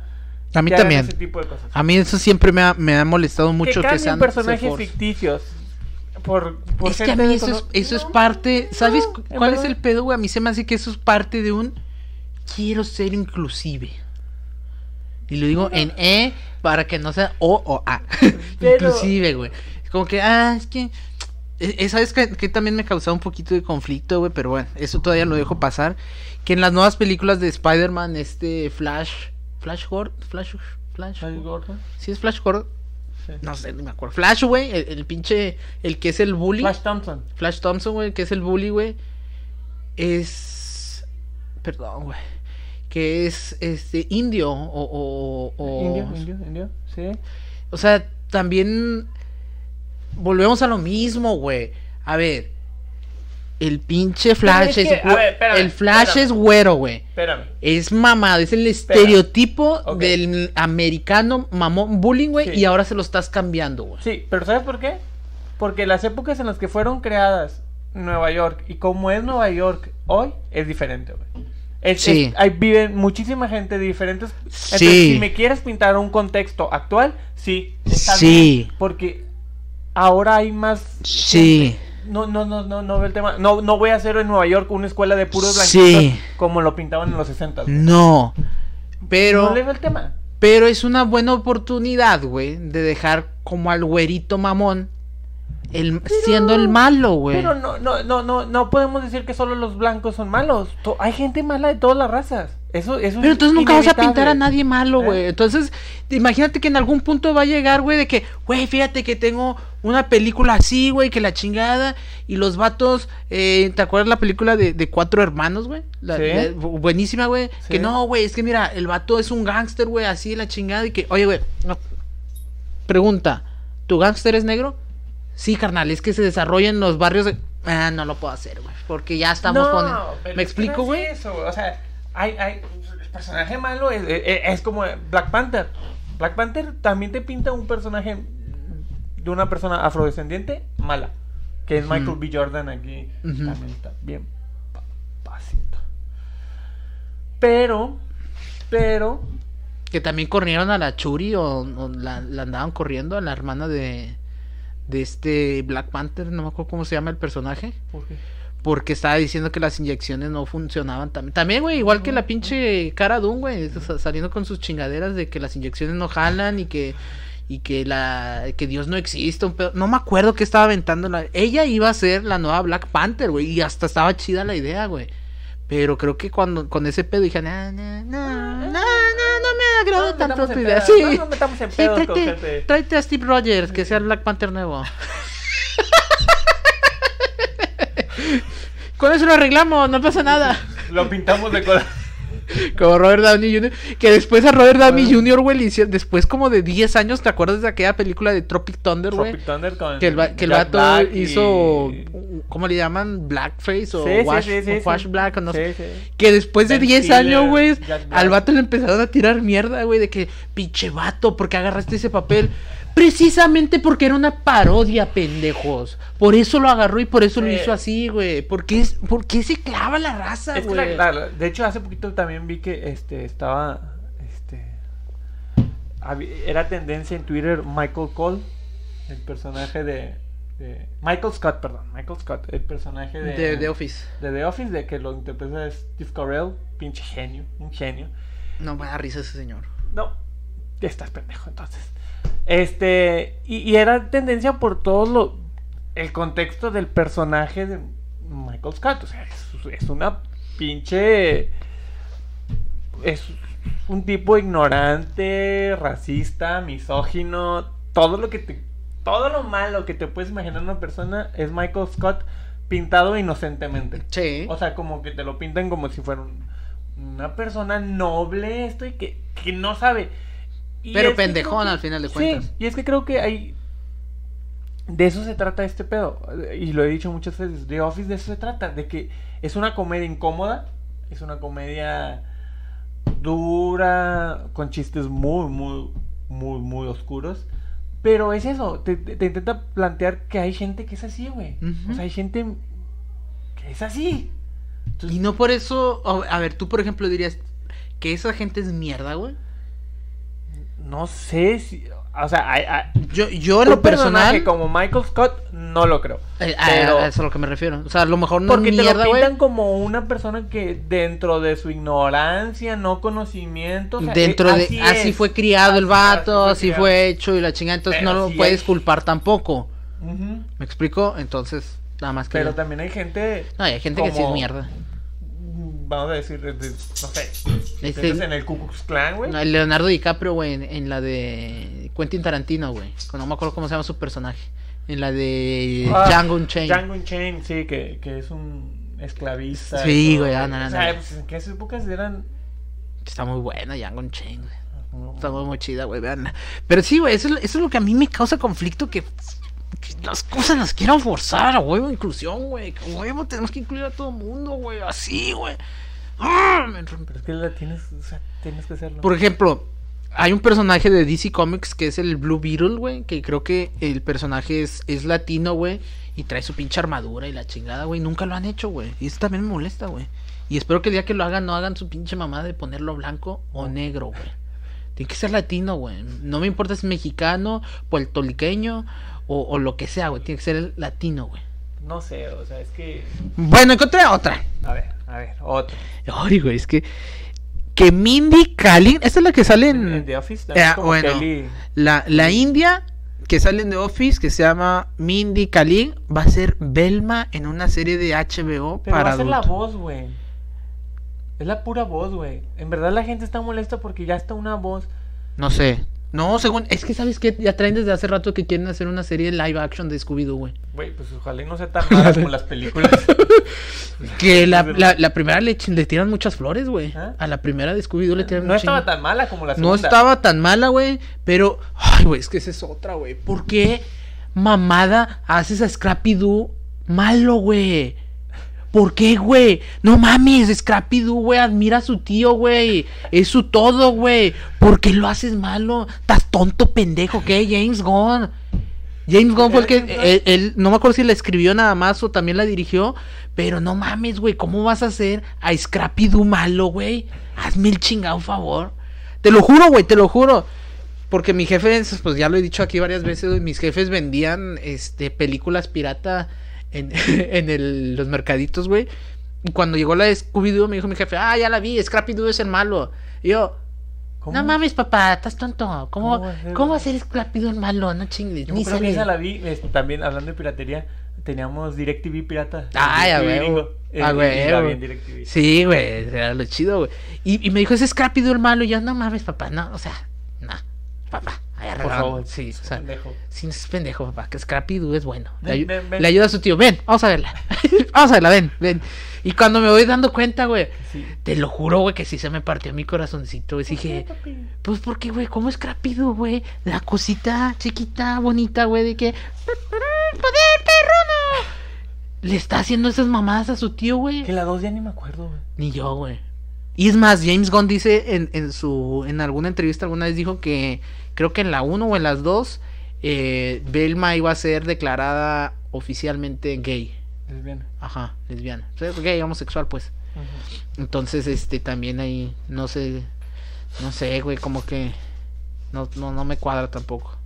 a mí también. Ese tipo de cosas. A mí eso siempre me ha, me ha molestado mucho que que, sean personajes ficticios. Por, por Es que a mí eso es, eso es parte, ¿sabes no, cuál es el pedo, güey? A mí se me hace que eso es parte de un quiero ser inclusive. Y lo digo en E para que no sea O o A. Pero- inclusive, güey. Es como que, ah, es que... eh, eh, ¿Sabes que, que también me causaba un poquito de conflicto, güey? Pero bueno, eso todavía lo dejo pasar. Que en las nuevas películas de Spider-Man, este Flash... Flash Gordon... Flash... Flash... Flash Gordon. ¿Sí es Flash Gordon? Sí. No sé, no me acuerdo. Flash, güey, el, el pinche... El que es el bully. Flash Thompson. Flash Thompson, güey, que es el bully, güey, es... Perdón, güey. Que es este indio o... o, o- Indio, indio, indio. Sí. O sea, también... Volvemos a lo mismo, güey. A ver. El pinche Flash es que, ver, espérame, el Flash espérame. es güero, güey. Espérame. Es mamado, es el estereotipo del americano mamón bullying, güey, Sí. y ahora se lo estás cambiando, güey. Sí, pero ¿sabes por qué? Porque las épocas en las que fueron creadas Nueva York y como es Nueva York hoy, es diferente, güey. Es, Sí. es- ahí viven muchísima gente de diferentes. Entonces, Sí. si me quieres pintar un contexto actual, sí. está Sí. bien, porque ahora hay más. Sí. No, no, no, no, no veo el tema. No, no voy a hacer en Nueva York una escuela de puros Sí. blanquitos como lo pintaban en los 60. güey. No. Pero... No le veo el tema. Pero es una buena oportunidad, güey, de dejar como al güerito mamón el, siendo el malo, güey. Pero no, no, no, no, no podemos decir que solo los blancos son malos. To- hay gente mala de todas las razas. Eso, eso Pero es entonces nunca vas a pintar a nadie malo, ¿Eh? güey. Entonces, imagínate que en algún punto va a llegar, güey, de que, güey, fíjate que tengo una película así, güey, que la chingada. Y los vatos, eh, ¿te acuerdas la película de, de Cuatro Hermanos, güey? La- Sí. buenísima, güey. Sí. Que no, güey, es que mira, el vato es un gángster, güey, así la chingada. Y que, oye, güey, no. Pregunta, ¿tu gángster es negro? Sí, carnal, es que se desarrolla en los barrios de... Ah, no lo puedo hacer, güey, porque ya estamos No, poniendo... ¿Me es explico, es güey? eso, güey. O sea, hay, hay, el personaje malo es, es- es como Black Panther. Black Panther también te pinta un personaje de una persona afrodescendiente mala. Que es Michael. B. Jordan aquí. También está bien. Pero, pero, Que también corrieron a la Churi o, o la, la andaban corriendo a la hermana de, de este Black Panther, no me acuerdo cómo se llama el personaje, ¿por qué? porque estaba diciendo que las inyecciones no funcionaban también. También, güey, igual que la pinche cara Dune, güey, sa- saliendo con sus chingaderas de que las inyecciones no jalan y que y que la que Dios no existe, un pedo- no me acuerdo qué estaba aventando la ella iba a ser la nueva Black Panther, güey, y hasta estaba chida la idea, güey. Pero creo que cuando con ese pedo dije, no, no, no, no, no, no me agrada nos tanto tu idea. Sí. no nos metamos en Sí, pedos con tráete, gente. tráete a Steve Rogers, que sea el Black Panther nuevo. Con eso lo arreglamos, no pasa nada. Lo pintamos de color. Como Robert Downey Jr. Que después a Robert Downey Jr., güey, le hicieron, después como de 10 años, ¿te acuerdas de aquella película de Tropic Thunder, güey? Tropic Thunder con Que el, va- que el Jack vato Black y- hizo, ¿cómo le llaman? Blackface o Sí, wash, sí, sí, o wash black o no sé. Sí, sí. Que después de Ben 10 Stiller, años, güey, al vato le empezaron a tirar mierda, güey, de que, pinche vato, ¿por qué agarraste ese papel? Precisamente porque era una parodia, pendejos. Por eso lo agarró y por eso lo hizo así, güey. ¿Por qué, es- por qué se clava la raza, Es güey? la- la- de hecho, hace poquito también vi que este estaba. Este. Era tendencia en Twitter Michael Cole, el personaje de. de- Michael Scott, perdón. Michael Scott, el personaje de. De, de Office. de The Office, de que lo interpreta Steve Carell, pinche genio, un genio. No me da risa ese señor. No, ya estás pendejo, entonces. Este, y, y era tendencia por todo lo, el contexto del personaje de Michael Scott. O sea, es, es una pinche. Es un tipo ignorante, racista, misógino. Todo lo que te. Todo lo malo que te puedes imaginar una persona es Michael Scott pintado inocentemente. Sí. O sea, como que te lo pintan como si fuera un- una persona noble esto y que, que no sabe. Pero es pendejón que- al final de sí, cuentas. y es que creo que hay... De eso se trata este pedo. Y lo he dicho muchas veces. The Office de eso se trata. De que es una comedia incómoda. Es una comedia dura. Con chistes muy, muy, muy, muy oscuros. Pero es eso. Te, te- te intenta plantear que hay gente que es así, güey. O sea, hay gente que es así. Y no por eso. A ver, tú por ejemplo dirías que esa gente es mierda, güey. No sé si. O sea, hay, hay- Yo, yo en lo personal. como Michael Scott no lo creo. eh, a- pero- a eso es a lo que me refiero. O sea, a lo mejor no porque es te lo pintan como una persona que dentro de su ignorancia, no conocimiento, o sea, Dentro eh, de. Así es. fue criado el vato, así así fue hecho y la chingada. Entonces Pero no lo puedes hay- culpar tampoco. ¿Me explico? Entonces, nada más que. Pero también hay gente. No, hay gente que sí es mierda. Vamos a decir, de- no sé. Este- en el Ku Klux Klan, güey. No, Leonardo DiCaprio, güey, en, en la de Quentin Tarantino, güey. No me acuerdo cómo se llama su personaje. En la de Ah, Django Unchained. Django Unchained, sí, que, que es un esclavista. Sí, güey, ah, no, no, O sea, no. pues, en qué épocas eran. Está muy buena Django Unchained, güey. Está muy, muy chida, güey, veanla. Pero sí, güey, eso, eso es lo que a mí me causa conflicto, que, que las cosas las quieran forzar, a huevo, inclusión, güey. A huevo tenemos que incluir a todo mundo, güey, así, güey. ¡Ah! Me Pero es que la tienes, o sea, tienes que hacerlo. Por ejemplo, hay un personaje de DC Comics que es el Blue Beetle, güey, que creo que el personaje es, es latino, güey, y trae su pinche armadura y la chingada, güey. Nunca lo han hecho, güey. Y eso también me molesta, güey. Y espero que el día que lo hagan no hagan su pinche mamá de ponerlo blanco o negro, güey. Tiene que ser latino, güey. No me importa si es mexicano, puertorriqueño o, o lo que sea, güey. Tiene que ser el latino, güey. No sé, o sea, es que. Bueno, encontré otra. A ver, a ver, otro. Ay, güey, es que... Que Mindy Kaling, esta es la que sale en... En The Office como bueno. Kelly- La, la india que sale en The Office, que se llama Mindy Kaling, va a ser Belma en una serie de HBO Pero para va a ser la voz, güey. Es la pura voz, güey. En verdad la gente está molesta porque ya está una voz. No sé. No, según. Es que, ¿sabes qué? Ya traen desde hace rato que quieren hacer una serie live action de Scooby-Doo, güey. Güey, pues ojalá y no sea tan mala como las películas. Que la, la, la primera le, tiran muchas flores, güey. ¿Ah? A la primera de Scooby-Doo le tiran No estaba tan mala como la No segunda. estaba tan mala, güey. Pero. Ay, güey, es que esa es otra, güey. ¿Por qué mamada haces a Scrappy Doo malo, güey? ¿Por qué, güey? No mames, Scrappy Doo, güey, admira a su tío, güey. Es su todo, güey. ¿Por qué lo haces malo? Estás tonto, pendejo, ¿qué? James Gunn. James Gunn fue el que. Él, él- no me acuerdo si la escribió nada más o también la dirigió. Pero no mames, güey. ¿Cómo vas a hacer a Scrappy Doo malo, güey? Hazme el chingado favor. Te lo juro, güey, te lo juro. Porque mi jefe, pues ya lo he dicho aquí varias veces, güey, mis jefes vendían este películas pirata en, en el- los mercaditos, güey. Y cuando llegó la de Scooby-Doo, me dijo mi jefe, ah, ya la vi, Scrappy Doo es el malo. Y yo, ¿Cómo? no mames, papá, estás tonto. ¿Cómo, ¿Cómo va a ser, ¿cómo va a güey? ser Scrappy Doo el malo? No chingues, Yo ni creo que esa la vi, este, también hablando de piratería, teníamos DirecTV pirata. Ay, a huevo. gringo. A Eh, y la huevo. vi en DirecTV. Sí, güey, era lo chido, güey. Y, y me dijo, ese Scrappy Doo el malo. Y yo, no mames, papá, no, o sea, no, papá, ahí Por favor. Sí, o sea, pendejo. sí, no es pendejo, papá, que Scrappy Doo es bueno. Le, Ven, ayu- ven, ven. le ayuda a su tío, ven, vamos a verla. vamos a verla, ven, ven. Y cuando me voy dando cuenta, güey, Sí. te lo juro, güey, que sí se me partió mi corazoncito. Y dije, pues porque, güey, ¿cómo es Crapido, güey? La cosita chiquita, bonita, güey, de que... ¡Poder, perro, no! Le está haciendo esas mamadas a su tío, güey. Que la dos ya ni me acuerdo, güey. Ni yo, güey. Y es más, James Gunn dice en, en su en alguna entrevista alguna vez dijo que creo que en la 1 o en las 2 eh, Belma iba a ser declarada oficialmente gay. Lesbiana. Ajá, lesbiana. Sea, gay, homosexual, pues. Entonces, este, también ahí, no sé, no sé, güey, como que no, no, no me cuadra tampoco.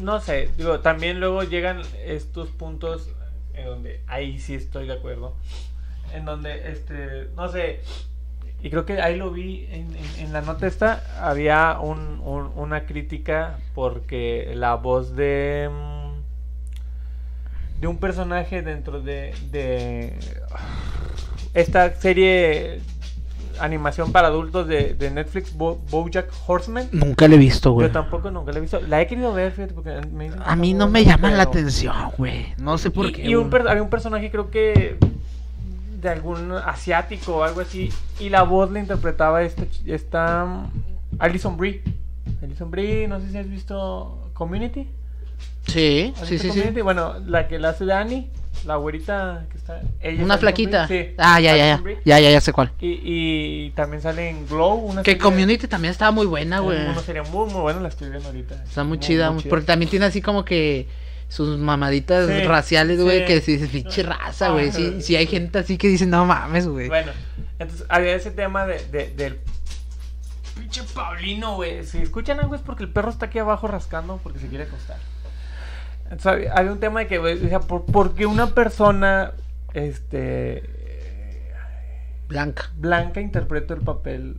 No sé, digo, también luego llegan estos puntos en donde ahí sí estoy de acuerdo. En donde, este, no sé, y creo que ahí lo vi en, en- en la nota esta, había un, un- una crítica porque la voz de mm, de un personaje dentro de, de esta serie animación para adultos de, de Netflix, Bo- BoJack Horseman. Nunca le he visto, Yo tampoco nunca la he visto. La he querido ver, fíjate, porque me A mí no me llama la atención, güey. No sé por y, qué. y un güey. per- había un personaje, creo que de algún asiático o algo así, y la voz la interpretaba esta, ch- esta um, Alison Brie. Alison Brie, no sé si has visto Community. Sí, ¿Has sí, visto sí, sí. Community? Bueno, la que la hace de Annie, la güerita que está. ella Una flaquita. Brie, sí, Ah, ya, ya, Alison ya. Brie. Ya, ya, ya sé cuál. Y, y también sale en Glow, una Que Community también estaba muy buena, güey. Una serie muy, muy buena, la estoy viendo ahorita. Está muy chida, porque también tiene así como que sus mamaditas Sí, raciales, güey, sí. que si dices, pinche raza, güey. Sí, sí hay gente así que dice, no mames, güey. Bueno, entonces había ese tema de, de- del pinche Paulino, güey. Si escuchan algo es porque el perro está aquí abajo rascando porque se quiere acostar. Entonces había, había un tema de que, güey, o sea, por, porque una persona, este, Blanca. blanca interpreta el papel.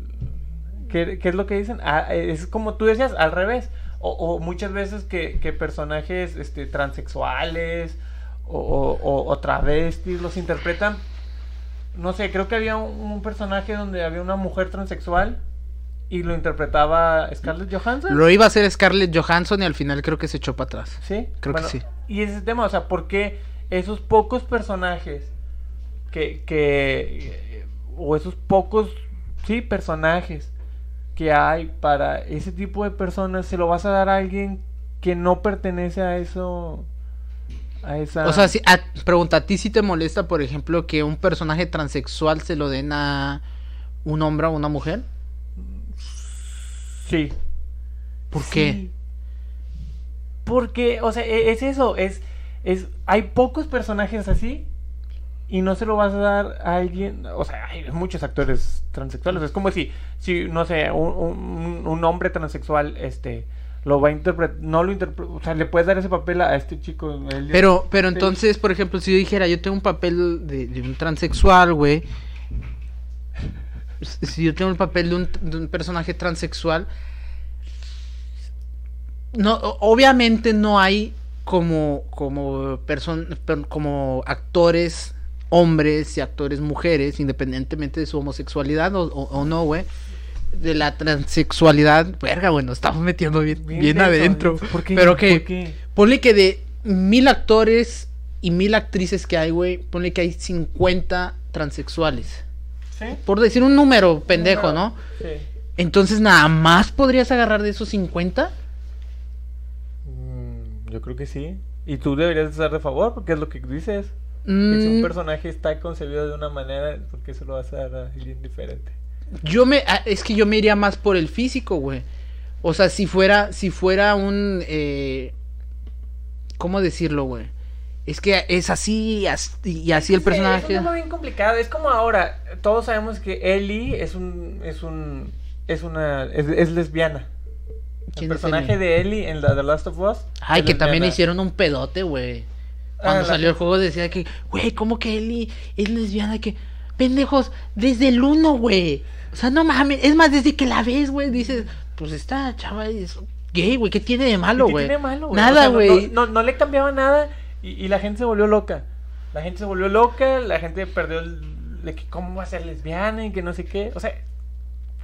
¿Qué, qué es lo que dicen? Ah, es como tú decías, al revés. O, o muchas veces que, que personajes este, transexuales o, o- travestis los interpretan. No sé, creo que había un, un personaje donde había una mujer transexual y lo interpretaba Scarlett Johansson. Lo iba a hacer Scarlett Johansson y al final creo que se echó para atrás. Sí, Creo que sí. Y ese tema, o sea, ¿por qué esos pocos personajes que, que o esos pocos, sí, personajes que hay para ese tipo de personas, se lo vas a dar a alguien que no pertenece a eso, a esa... O sea, si, a- pregunta, ¿a ti si te molesta, por ejemplo, que un personaje transexual se lo den a un hombre o una mujer? Sí. ¿Por Sí. qué? Porque, o sea, e- es eso, es, es, hay pocos personajes así y no se lo vas a dar a alguien, o sea, hay muchos actores transexuales, es como si, si no sé, un, un, un hombre transexual, este, lo va a interpretar, no lo interpreta, o sea, le puedes dar ese papel a este chico. él- Pero, pero entonces, por ejemplo, si yo dijera, yo tengo un papel de, de un transexual, güey. Si yo tengo el papel de un, de un personaje transexual. No, obviamente no hay como, como person- per- como actores hombres y actores mujeres, independientemente de su homosexualidad o, o- o no, güey. De la transexualidad, verga, bueno, estamos metiendo bien, adentro. ¿Por qué? Pero que, ¿Por qué? Ponle que de mil actores y mil actrices que hay, güey, ponle que hay 50 transexuales. ¿Sí? Por decir un número pendejo, ¿no? Sí. Entonces nada más podrías agarrar de esos 50. Mm, yo creo que sí. Y tú deberías estar de favor, porque es lo que dices. Que si un Mm, personaje está concebido de una manera, ¿por qué se lo vas a dar a alguien diferente? yo me, ah, es que yo me iría más por el físico, güey. O sea, si fuera, si fuera un, eh, ¿cómo decirlo, güey? Es que es así, as- y así el personaje. Es un tema bien complicado. Es como ahora, todos sabemos que Ellie es un, es un, es una, es, es lesbiana. El ¿Quién es personaje Ellie? de Ellie en la The Last of Us. Ay, que también hicieron un pedote, güey. Cuando Ah, salió el juego decía que, güey, ¿cómo que Ellie es lesbiana? Que, pendejos, desde el uno, güey. O sea, no mames. Es más, desde que la ves, güey, dices, pues esta chava es gay, güey. ¿Qué tiene de ¿Y malo, qué güey? malo, güey? Nada, O sea, no- güey. No, no, le cambiaba nada Y, y la gente se volvió loca. La gente se volvió loca, la gente perdió el... De que cómo va a ser lesbiana y que no sé qué. O sea,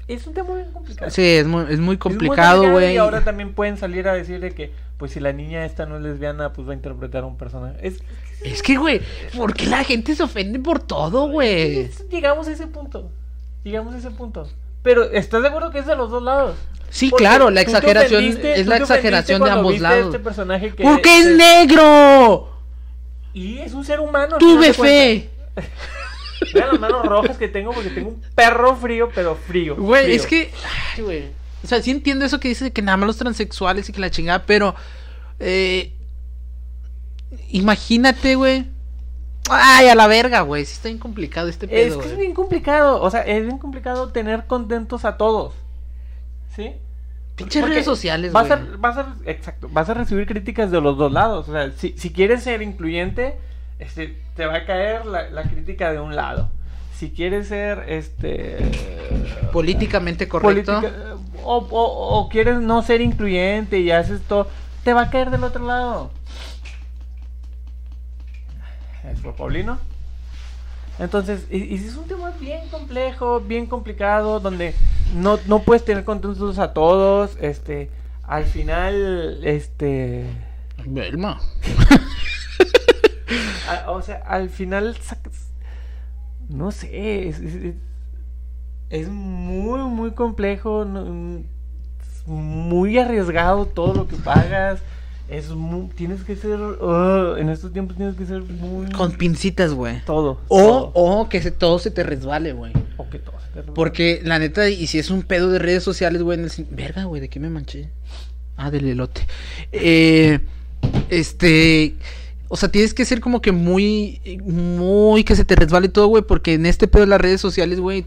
es un tema muy complicado. Sí, es muy, es muy complicado, güey. Y ahora también pueden salir a decirle que, pues si la niña esta no es lesbiana, pues va a interpretar a un personaje. Es, Es que, güey, ¿por qué la gente se ofende por todo, güey? es- llegamos a ese punto. Llegamos a ese punto. Pero, ¿estás de acuerdo que es de los dos lados? Sí, Porque claro, la exageración es la exageración de ambos viste a lados. Este personaje que ¡Porque es negro! Y es un ser humano. Tuve fe. Vean las manos rojas que tengo porque tengo un perro frío, pero frío. Güey, es que. Ay, güey. O sea, sí entiendo eso que dice de que nada más los transexuales y que la chingada, pero. Eh, imagínate, güey. Ay, a la verga, güey. Sí está bien complicado este Es pedo, que es güey. bien complicado. O sea, es bien complicado tener contentos a todos. ¿Sí? Pinches redes sociales, vas güey. a, vas a, exacto, vas a recibir críticas de los dos lados. O sea, si, si quieres ser incluyente, este, te va a caer la, la crítica de un lado. Si quieres ser, este, Políticamente correcto. política- o, o- o quieres no ser incluyente y haces todo, te va a caer del otro lado. Es por Paulino. Entonces, y, y es un tema bien complejo, bien complicado, donde no, no puedes tener contentos a todos. Este, al final, este, Belma. a- o sea, al final, no sé, es, es- es- es muy, muy complejo, muy arriesgado todo lo que pagas. Es mu- tienes que ser, en estos tiempos tienes que ser muy... Con pincitas, güey. todo. O, todo. o que se, todo se te resbale, güey. O que todo. se te- Porque la neta, y si es un pedo de redes sociales, güey, en el Verga, güey, ¿de qué me manché? Ah, del elote. Eh, este. O sea, tienes que ser como que muy. Muy que se te resbale todo, güey. Porque en este pedo de las redes sociales, güey.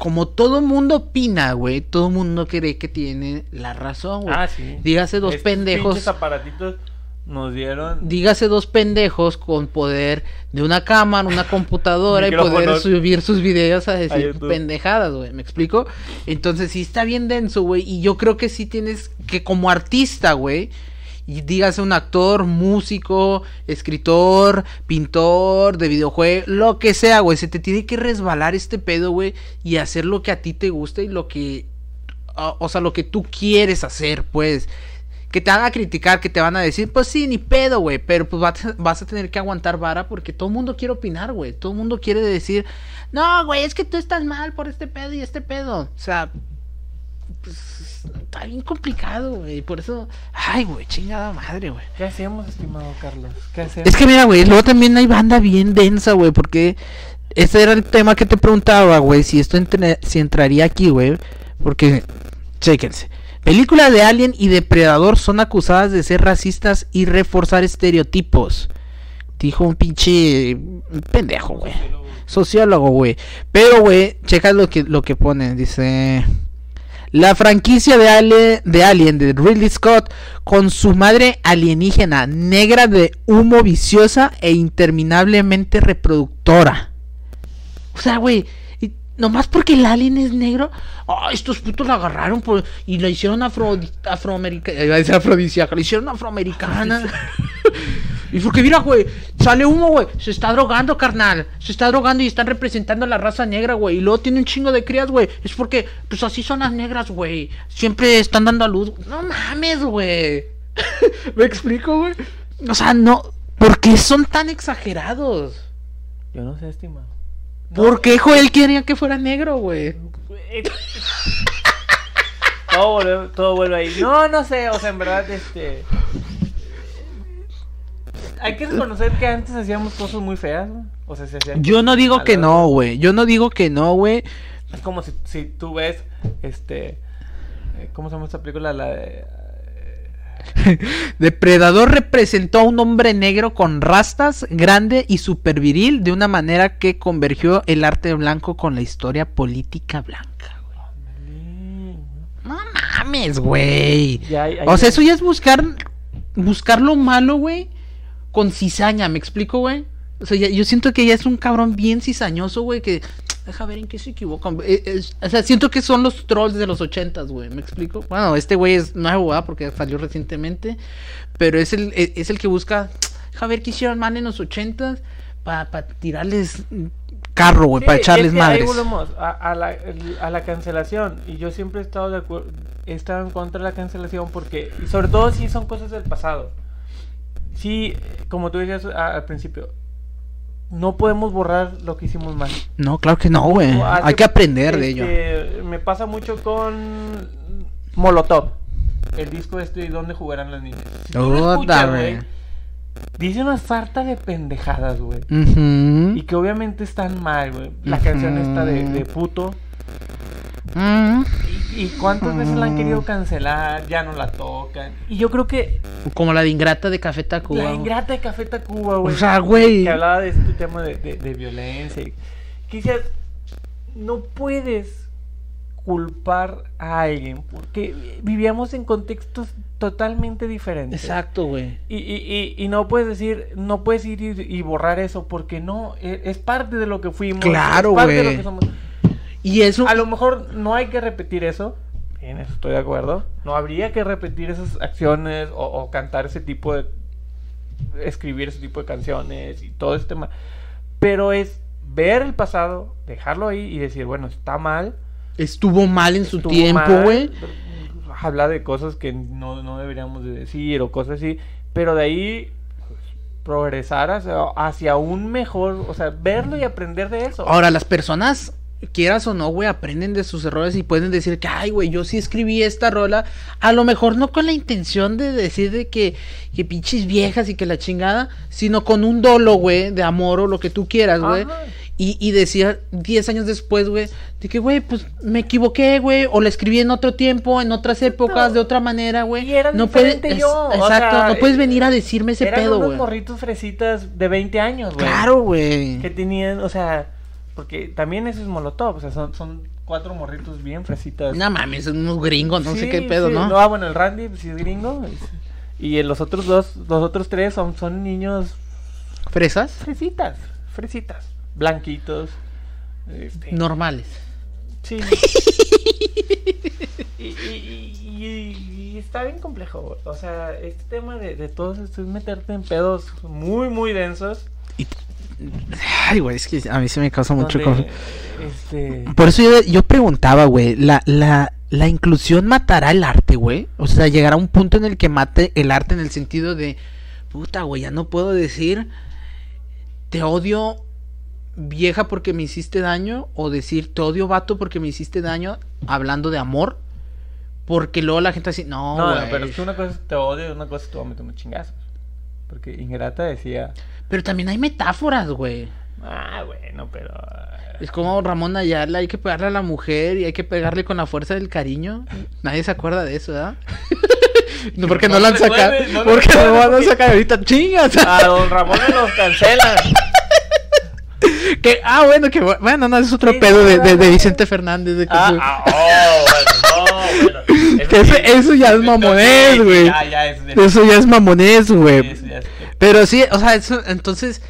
Como todo mundo opina, güey. Todo mundo cree que tiene la razón, güey. Ah, sí. Dígase dos Estos pendejos. aparatitos nos dieron... Dígase dos pendejos con poder de una cámara, una computadora y poder subir sus videos a decir pendejadas, güey. ¿Me explico? Entonces sí está bien denso, güey. Y yo creo que sí tienes que como artista, güey. Y dígase un actor, músico, escritor, pintor, de videojuego, lo que sea, güey. Se te tiene que resbalar este pedo, güey. Y hacer lo que a ti te gusta y lo que... o- o sea, lo que tú quieres hacer, pues que te van a criticar, que te van a decir, pues sí, ni pedo, güey, pero pues vas, a- tener que aguantar vara porque todo el mundo quiere opinar, güey, todo el mundo quiere decir, no, güey, es que tú estás mal por este pedo y este pedo, o sea, pues, está bien complicado, güey, por eso, ay, güey, chingada madre, güey. ¿Qué hacemos, estimado Carlos? ¿Qué hacemos? Es que mira, güey, luego también hay banda bien densa, güey, porque ese era el tema que te preguntaba, güey, si esto entre- si entraría aquí, güey, porque, chéquense. Películas de Alien y Depredador son acusadas de ser racistas y reforzar estereotipos. Dijo un pinche un pendejo, güey. Sociólogo, güey. Pero, güey, checa lo que, lo que pone. Dice... La franquicia de, Alien de Ridley Scott con su madre alienígena negra de humo viciosa e interminablemente reproductora. O sea, güey, nomás porque el alien es negro, estos putos la agarraron por- y la hicieron afro, afroamericana. Iba a decir afrodisíaca, la hicieron afroamericana. y porque mira, güey, sale humo, güey, se está drogando, carnal. Se está drogando y están representando a la raza negra, güey. Y luego tiene un chingo de crías, güey. Es porque, pues así son las negras, güey. Siempre están dando a luz. No mames, güey. ¿Me explico, güey? O sea, no. ¿Por qué son tan exagerados? Yo no sé, estimado. ¿Por qué Joel quería que fuera negro, güey? todo, vuelve, todo vuelve ahí. No, no sé, o sea, en verdad, este. Hay que reconocer que antes hacíamos cosas muy feas, ¿no? O sea, se hacían. Yo no digo que no, güey. Yo no digo que no, güey. Es como si, si tú ves, este. eh, ¿Cómo se llama esta película? La de. Depredador representó a un hombre negro con rastas, grande y super viril, de una manera que convergió el arte blanco con la historia política blanca, güey. No mames, güey. Ya O sea, eso ya es buscar buscar lo malo, güey, con cizaña, ¿me explico, güey? O sea, ya- yo siento que ya es un cabrón bien cizañoso, güey, que deja ver en qué se equivocan. Eh, o sea, siento que son los trolls de los ochentas, güey, ¿me explico? Bueno, este güey es nuevo, ¿verdad? Porque salió recientemente, pero es el, e- es el que busca Deja ver qué hicieron mal en los ochentas para tirarles carro, güey, para echarles es que madres. Ahí volvemos a, a la, a la cancelación. Y yo siempre he estado de acuerdo, he estado en contra de la cancelación porque, y sobre todo si son cosas del pasado. Sí, como tú decías al principio, no podemos borrar lo que hicimos mal. No, claro que no, güey. Hay que aprender de ello. este, Me pasa mucho con Molotov, el disco este ¿Dónde jugarán las niñas? Si tú lo escuchas, dice una sarta de pendejadas, güey. Y que obviamente están mal, güey. La canción esta de, de puto. Mm. ¿Y, y cuántas veces la han querido cancelar? Ya no la tocan. Y yo creo que Como la de Ingrata de Café Tacuba. la güey. ingrata de Café Tacuba, güey. O sea, güey. Que hablaba de este tema de, de- de violencia. Que decías, no puedes culpar a alguien porque vivíamos en contextos totalmente diferentes. Exacto, güey. Y, y, y, y no puedes decir, no puedes ir y, borrar eso porque no, e- es parte de lo que fuimos. Claro, es parte de lo güey. que somos. Y eso. A lo mejor no hay que repetir eso. En eso estoy de acuerdo. No habría que repetir esas acciones o, o cantar ese tipo de. escribir ese tipo de canciones y todo ese tema. Pero es ver el pasado, dejarlo ahí y decir, bueno, está mal. Estuvo mal en su tiempo, güey. Habla de cosas que no, no deberíamos de decir o cosas así. Pero de ahí pues, progresar hacia, hacia un mejor, o sea, verlo y aprender de eso. Ahora, las personas, quieras o no, güey, aprenden de sus errores y pueden decir que, ay, güey, yo sí escribí esta rola. A lo mejor no con la intención de decir de que, que pinches viejas y que la chingada, sino con un dolo, güey, de amor o lo que tú quieras, güey. Y, y decir 10 años después, güey, de que, güey, pues me equivoqué, güey, o la escribí en otro tiempo, en otras épocas, de otra manera, güey. Y era no puedes, yo, o exacto, sea, no puedes venir a decirme ese Eran pedo, unos güey. morritos fresitas de 20 años, güey. Claro, güey. Que tenían, o sea, porque también eso es molotov, o sea, son, son cuatro morritos bien fresitas. No mames, son unos gringos, no sé qué pedo, sí. ¿no? ah, bueno, el Randy pues, sí es gringo. Y los otros dos, los otros tres son, son niños ¿Fresas? fresitas, fresitas, blanquitos. este, Normales. Sí. y, y- y- y está bien complejo. O sea, este tema de, de todos esto es meterte en pedos muy, muy densos. Ay, güey, es que a mí se me causa mucho donde, conf- este, Por eso yo, yo preguntaba, güey, la, la, la inclusión matará el arte, güey. O sea, llegará un punto en el que mate el arte en el sentido de, puta, güey, ya no puedo decir, te odio vieja porque me hiciste daño, o decir, te odio vato porque me hiciste daño, hablando de amor. Porque luego la gente así, no, No, güey. no, pero es que una cosa es te odio y una cosa es te voy a meter unos chingazos. Porque Ingrata decía, Pero también hay metáforas, güey. ah, bueno, pero... Es como Ramón Ayala, hay que pegarle a la mujer y hay que pegarle con la fuerza del cariño. Nadie se acuerda de eso, ¿verdad? no, porque no, No lo han sacado. no porque no van a sacar ahorita, chingas. A don Ramón los cancelan. que, ah, bueno, que bu- bueno, no, es otro Sí, pedo de, de-. Vicente Fernández. De que Ah, su- ah, oh, bueno, no, bueno. Ese- eso ya es mamonés, güey. Eso ya es mamonés, güey. Pero sí, o sea, eso, entonces,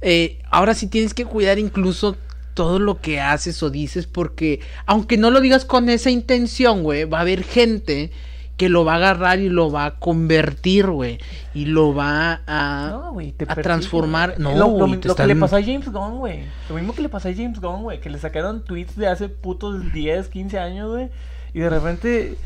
eh, ahora sí tienes que cuidar incluso todo lo que haces o dices, porque aunque no lo digas con esa intención, güey, va a haber gente que lo va a agarrar y lo va a convertir, güey, y lo va a, No, güey, te a persigue, transformar. No, lo, lo te lo que le pasó a James Gunn, güey. Lo mismo que le pasó a James Gunn, güey. Que le sacaron tweets de hace putos 10, 15 años, güey. Y de repente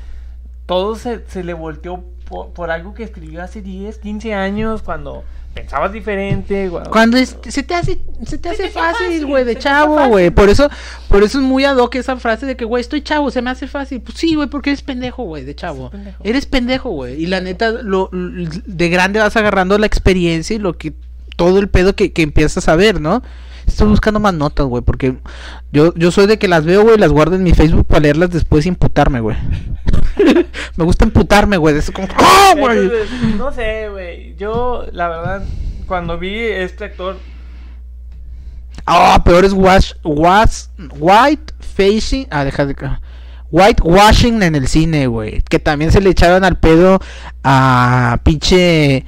todo se, se le volteó por, por algo que escribió hace 10, 15 años cuando pensabas diferente. güey. Cuando es- se te hace, se te Se hace te fácil, güey, de chavo, güey. Por eso, por eso es muy ad hoc esa frase de que, güey, estoy chavo, se me hace fácil. Pues sí, güey, porque eres pendejo, güey, de chavo. pendejo. Eres pendejo, güey. Y la neta, lo, l- de grande vas agarrando la experiencia y lo que, todo el pedo que, que empiezas a ver, ¿no? Estoy buscando más notas, güey, porque yo, yo soy de que las veo, güey, las guardo en mi Facebook para leerlas después y imputarme, güey. me gusta imputarme, güey. Es como, ¡ah, güey! No sé, güey. Yo, la verdad, cuando vi este actor, Ah, peor es wash, was, white facing. Ah, deja de. White washing en el cine, güey. Que también se le echaron al pedo a pinche.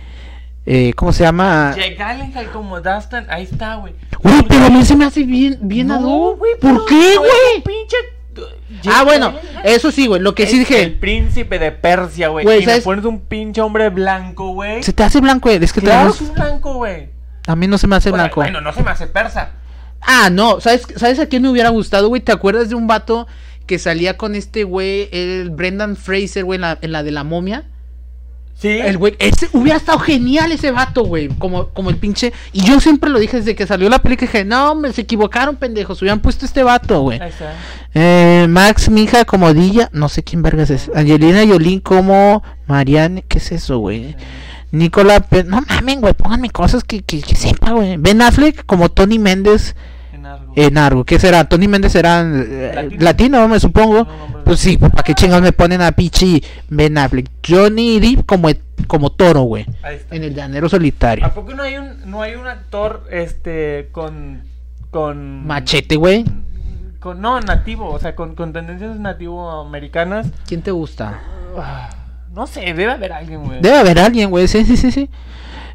Eh, ¿Cómo se llama? Jake Gyllenhaal como Dustin, ahí está, güey. Güey, pero a mí se me hace bien, bien No, güey, ¿Por qué, güey? pinche... Ah, bueno, Eso sí, güey. Lo que Es sí dije. El príncipe de Persia, güey. Güey, Y me ¿sabes? pones un pinche hombre blanco, güey. Se te hace blanco, güey. Es que Claro es blanco, güey. A mí no se me hace O sea, blanco. Bueno, no se me hace persa. Ah, no. ¿Sabes, ¿Sabes a quién me hubiera gustado, güey? ¿Te acuerdas de un vato que salía con este güey, el Brendan Fraser, güey, en la, en la de la momia? Sí. El güey, ese hubiera estado genial ese vato, güey. Como, como el pinche. Y yo siempre lo dije desde que salió la película. Dije, no, me se equivocaron, pendejos. Hubieran puesto este vato, güey. Ahí está. Eh, Max Mija como Dilla. No sé quién vergas es. Angelina Jolie como Marianne. ¿Qué es eso, güey? Nicola. Pe- No mamen, güey. Pónganme cosas que, que, que sepa, güey. Ben Affleck como Tony Méndez En algo. en algo. ¿Qué será? Tony Méndez será eh, Latino. me supongo. Pues sí, ¿para qué chingados me ponen a Pichi Ben Affleck? Johnny Depp como, como toro, güey. Ahí está. En el llanero solitario. ¿A poco no hay un, no hay un actor este con con Machete, güey. con no nativo, o sea, con, con tendencias nativo americanas? ¿Quién te gusta? Ah, No sé, debe haber alguien, güey. Debe haber alguien, güey. Sí, sí, sí, sí.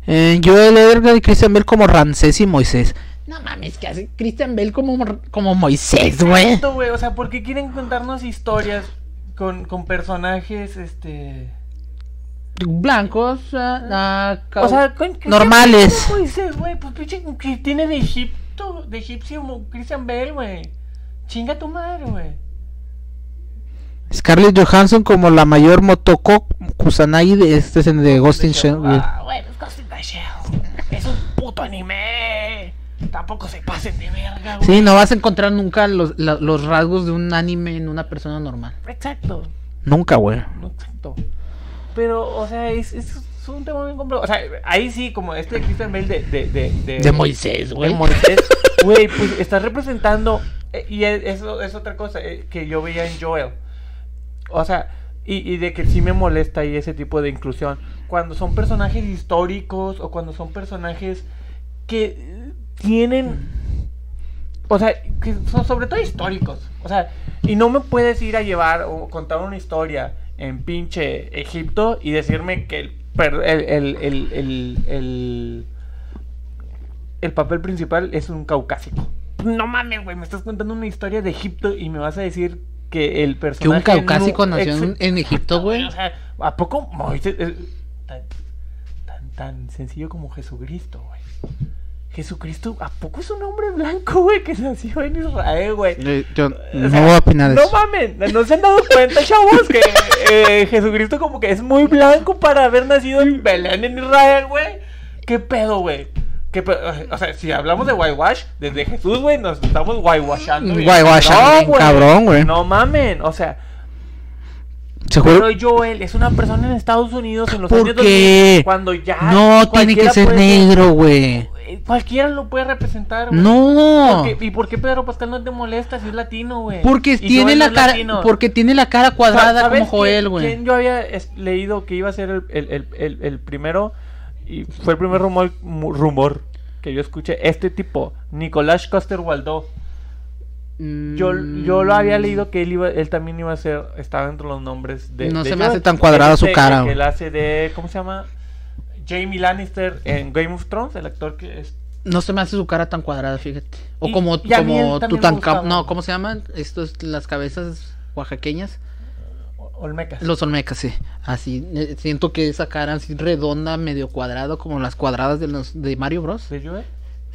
Eh, Joel Edgar y Christian Bell como Ramsés y Moisés. No mames, que hace Christian Bell como, como Moisés, güey. Exacto, güey, o sea, ¿por qué quieren contarnos historias con, con personajes este Blancos, ah, ah, ca- o sea, con, ¿qué- normales. qué Moisés, güey? Pues pinche que tiene de Egipto, de egipcio Christian Bale, güey. Chinga tu madre, güey. Scarlett Johansson como la mayor Motoko Kusanagi de este es en de Ghost in Shell, güey. Ah, güey, pues Ghost in the Shell. Es un puto anime. Tampoco se pasen de verga, güey. Sí, no vas a encontrar nunca los, la- los rasgos de un anime en una persona normal. Exacto. Nunca, güey. No, exacto. Pero, o sea, es, es, es un tema bien complejo. O sea, ahí sí, como este de Christian Bale de... De, de, de, De Moisés, güey. de Moisés. Güey, pues está representando... eh, Y es- eso es otra cosa eh, que yo veía en Joel. O sea, y, y de que sí me molesta ahí ese tipo de inclusión. Cuando son personajes históricos o cuando son personajes que tienen... O sea, que son sobre todo históricos. O sea, y no me puedes ir a llevar o contar una historia en pinche Egipto y decirme que el, per- el, el, el, el, el- el papel principal es un caucásico. No mames, güey, me estás contando una historia de Egipto y me vas a decir que el Que personaje... un caucásico no- nació en, Egipto, güey. O sea, ¿a poco Moisés es tan, tan, tan sencillo como Jesucristo, güey? Jesucristo, ¿a poco es un hombre blanco, güey, que nació en Israel, güey? Eh, Yo O no sea, voy a opinar de No eso. mames, no se han dado cuenta, chavos, que eh, Jesucristo como que es muy blanco para haber nacido en Belén, en Israel, güey. ¿Qué pedo, güey? ¿Qué pedo? O sea, si hablamos de whitewash, desde Jesús, güey, nos estamos whitewashando. Whitewashando bien cabrón, güey. No mamen, o sea, Se pero Joel es una persona en Estados Unidos en los ¿Por años qué? 2000, cuando ya No tiene que ser puede negro, güey. Cualquiera lo puede representar, güey. No. ¿Por qué- ¿Y por qué Pedro Pascal no te molesta si es latino, güey? Porque tiene la cara, latino. porque tiene la cara cuadrada ¿sabes como Joel, güey. yo había leído que iba a ser el, el- el- el- primero y fue el primer rumor, rumor que yo escuché. Este tipo, Nicolás Coster Waldau. Yo, yo lo había leído que él iba, él también iba a ser, estaba entre los nombres de. No de se me hace tan cuadrada su cara, que. Él hace de, ¿cómo se llama? Jamie Lannister en Game of Thrones, el actor que es. No se me hace su cara tan cuadrada, fíjate. O Y- como, y como Tutankamón. No, ¿cómo se llaman? Estos, las cabezas oaxaqueñas. Olmecas. Los olmecas, sí. Así, siento que esa cara así redonda, medio cuadrado, como las cuadradas de los de Mario Bros. ¿De Joel?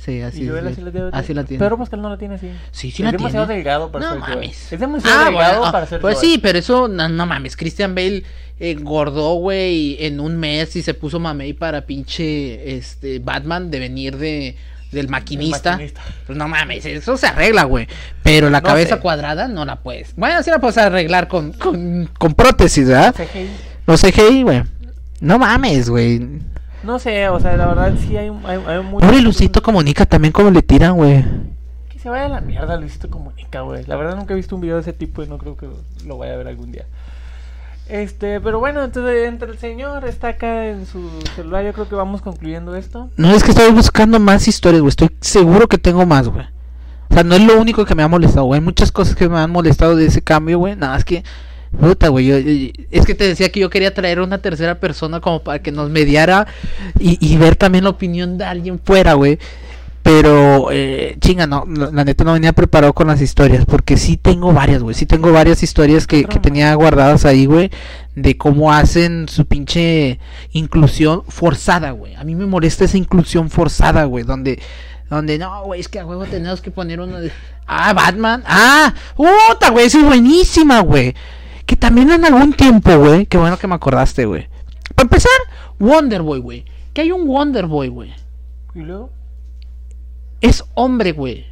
Sí, así, y así la tiene. así la tiene. Pedro Pascal no la tiene así. Sí, sí es la demasiado tiene. delgado para No ser mames. Es demasiado Ah, delgado bueno, ah, para ser Pues sí, pero eso, no, no mames. Christian Bale engordó, güey, en un mes y se puso mamey para pinche este Batman de venir de del maquinista. maquinista. Pues no mames, eso se arregla, güey. Pero la No cabeza sé. cuadrada no la puedes. Bueno, sí la puedes arreglar con, con, con prótesis, ¿verdad? CGI. Los CGI, güey. No mames, güey. No sé, o sea, la verdad sí hay, hay, hay mucho. Pobre Lucito Comunica también como le tiran, güey. Que se vaya a la mierda, Luisito Comunica, güey. La verdad nunca he visto un video de ese tipo y no creo que lo vaya a ver algún día. Este, pero bueno, entonces entre el señor está acá en su celular, yo creo que vamos concluyendo esto. No, es que estoy buscando más historias, güey. Estoy seguro que tengo más, güey. O sea, no es lo único que me ha molestado, güey. Hay muchas cosas que me han molestado de ese cambio, güey. Nada, es que... Puta, güey. yo- yo- es que te decía que yo quería traer una tercera persona como para que nos mediara y, y ver también la opinión de alguien fuera, güey. Pero, eh, chinga, no, la la neta no venía preparado con las historias, porque sí tengo varias, güey, sí tengo varias historias que, que tenía guardadas ahí, güey, de cómo hacen su pinche inclusión forzada, güey. A mí me molesta esa inclusión forzada, güey, donde, donde, no, güey, es que a huevo tenemos que poner uno de... Ah, Batman, ah, puta, güey, esa es buenísima, güey. Que también en algún tiempo, güey, qué bueno que me acordaste, güey. Para empezar, Wonder Boy, güey. Que hay un Wonder Boy, güey. ¿Y luego? Es hombre, güey.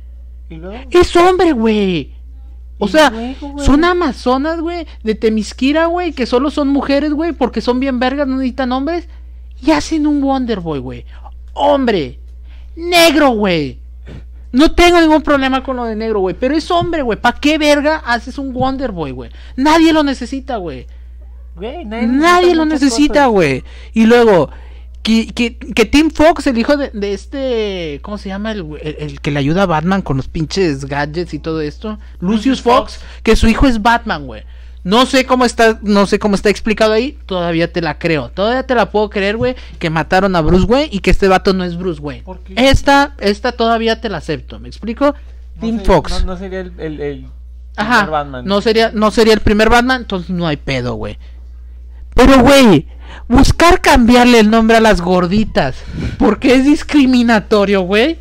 ¿Y luego? Es hombre, güey. O sea, luego, güey. son amazonas, güey, de Temisquira, güey, que solo son mujeres, güey, porque son bien vergas, no necesitan hombres. Y hacen un Wonder Boy, güey. Hombre. Negro, güey. No tengo ningún problema con lo de negro, güey. Pero es hombre, güey. ¿Para qué verga haces un Wonder Boy, güey? Nadie lo necesita, güey. Güey, nadie, Nadie lo necesita, güey. Y luego, que, que, que Tim Fox, el hijo de, de este. ¿Cómo se llama? El, el- el que le ayuda a Batman con los pinches gadgets y todo esto. Lucius Lucius Fox, Fox. que su hijo es Batman, güey. No sé cómo está, no sé cómo está explicado ahí. Todavía te la creo. Todavía te la puedo creer, güey. Que mataron a Bruce Wayne y que este vato no es Bruce Wayne. ¿Por qué? Esta, esta todavía te la acepto. ¿Me explico? No Tim sería- Fox. No, no sería el, el, el Ajá. primer Batman. No sería, no sería el primer Batman, entonces no hay pedo, güey. Pero, güey, buscar cambiarle el nombre a las gorditas porque es discriminatorio, güey.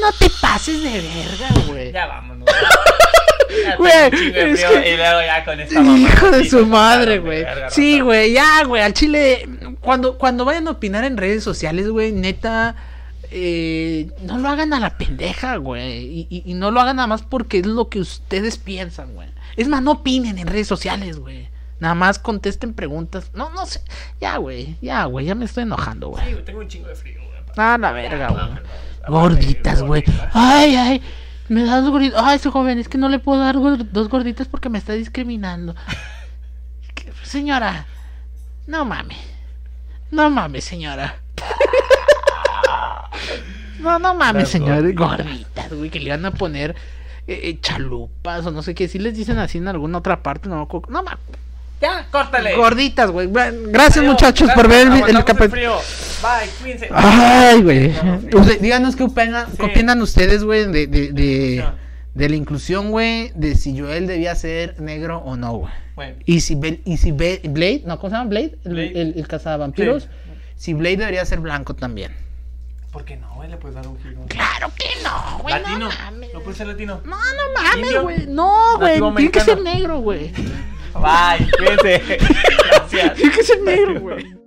No te pases de verga, güey. Ya vámonos. Güey, es que- Y luego ya con esta mamá. Hijo de su madre, güey. Sí, güey, ya, güey. Al chile, cuando, cuando vayan a opinar en redes sociales, güey, neta, eh, no lo hagan a la pendeja, güey. Y, y- y no lo hagan nada más porque es lo que ustedes piensan, güey. Es más, no opinen en redes sociales, güey. Nada más contesten preguntas. No, no sé. Ya, güey. Ya, güey. Ya me estoy enojando, güey. Sí, güey, tengo un chingo de frío, güey. Ah, la verga, güey. vámonos. Gorditas, güey. Ay, ay. Me das dos gorditas. Ay, ese joven, es que no le puedo dar dos gorditas porque me está discriminando. ¿Qué- Señora, no mames. No mames, señora. No, no mames, señora. gorditas. Güey, que le van a poner eh, eh, chalupas o no sé qué. Si les dicen así en alguna otra parte, no. No mames. Ya, córtale. Gorditas, güey. Gracias, Adiós, muchachos, gracias, por ver el, el capítulo. frío. Bye, cuídense. Ay, güey. No, no, Usted- díganos qué opinan, qué Sí. opinan ustedes, güey, de, de, de, de la inclusión, güey, de si Joel debía ser negro o no, güey. Bueno, Y si, y si Blade, no, ¿cómo se llama Blade? El, Blade. el, el cazavampiros. Sí. Si Blade debería ser blanco también. ¿por qué no, güey? Le puedes dar un giro. Claro que no, güey. Latino. No mames. ¿No puede ser latino? No, no mames, güey. No, güey. Tiene que ser negro, güey. Bye, cuídense. Gracias. Tiene que ser negro, güey.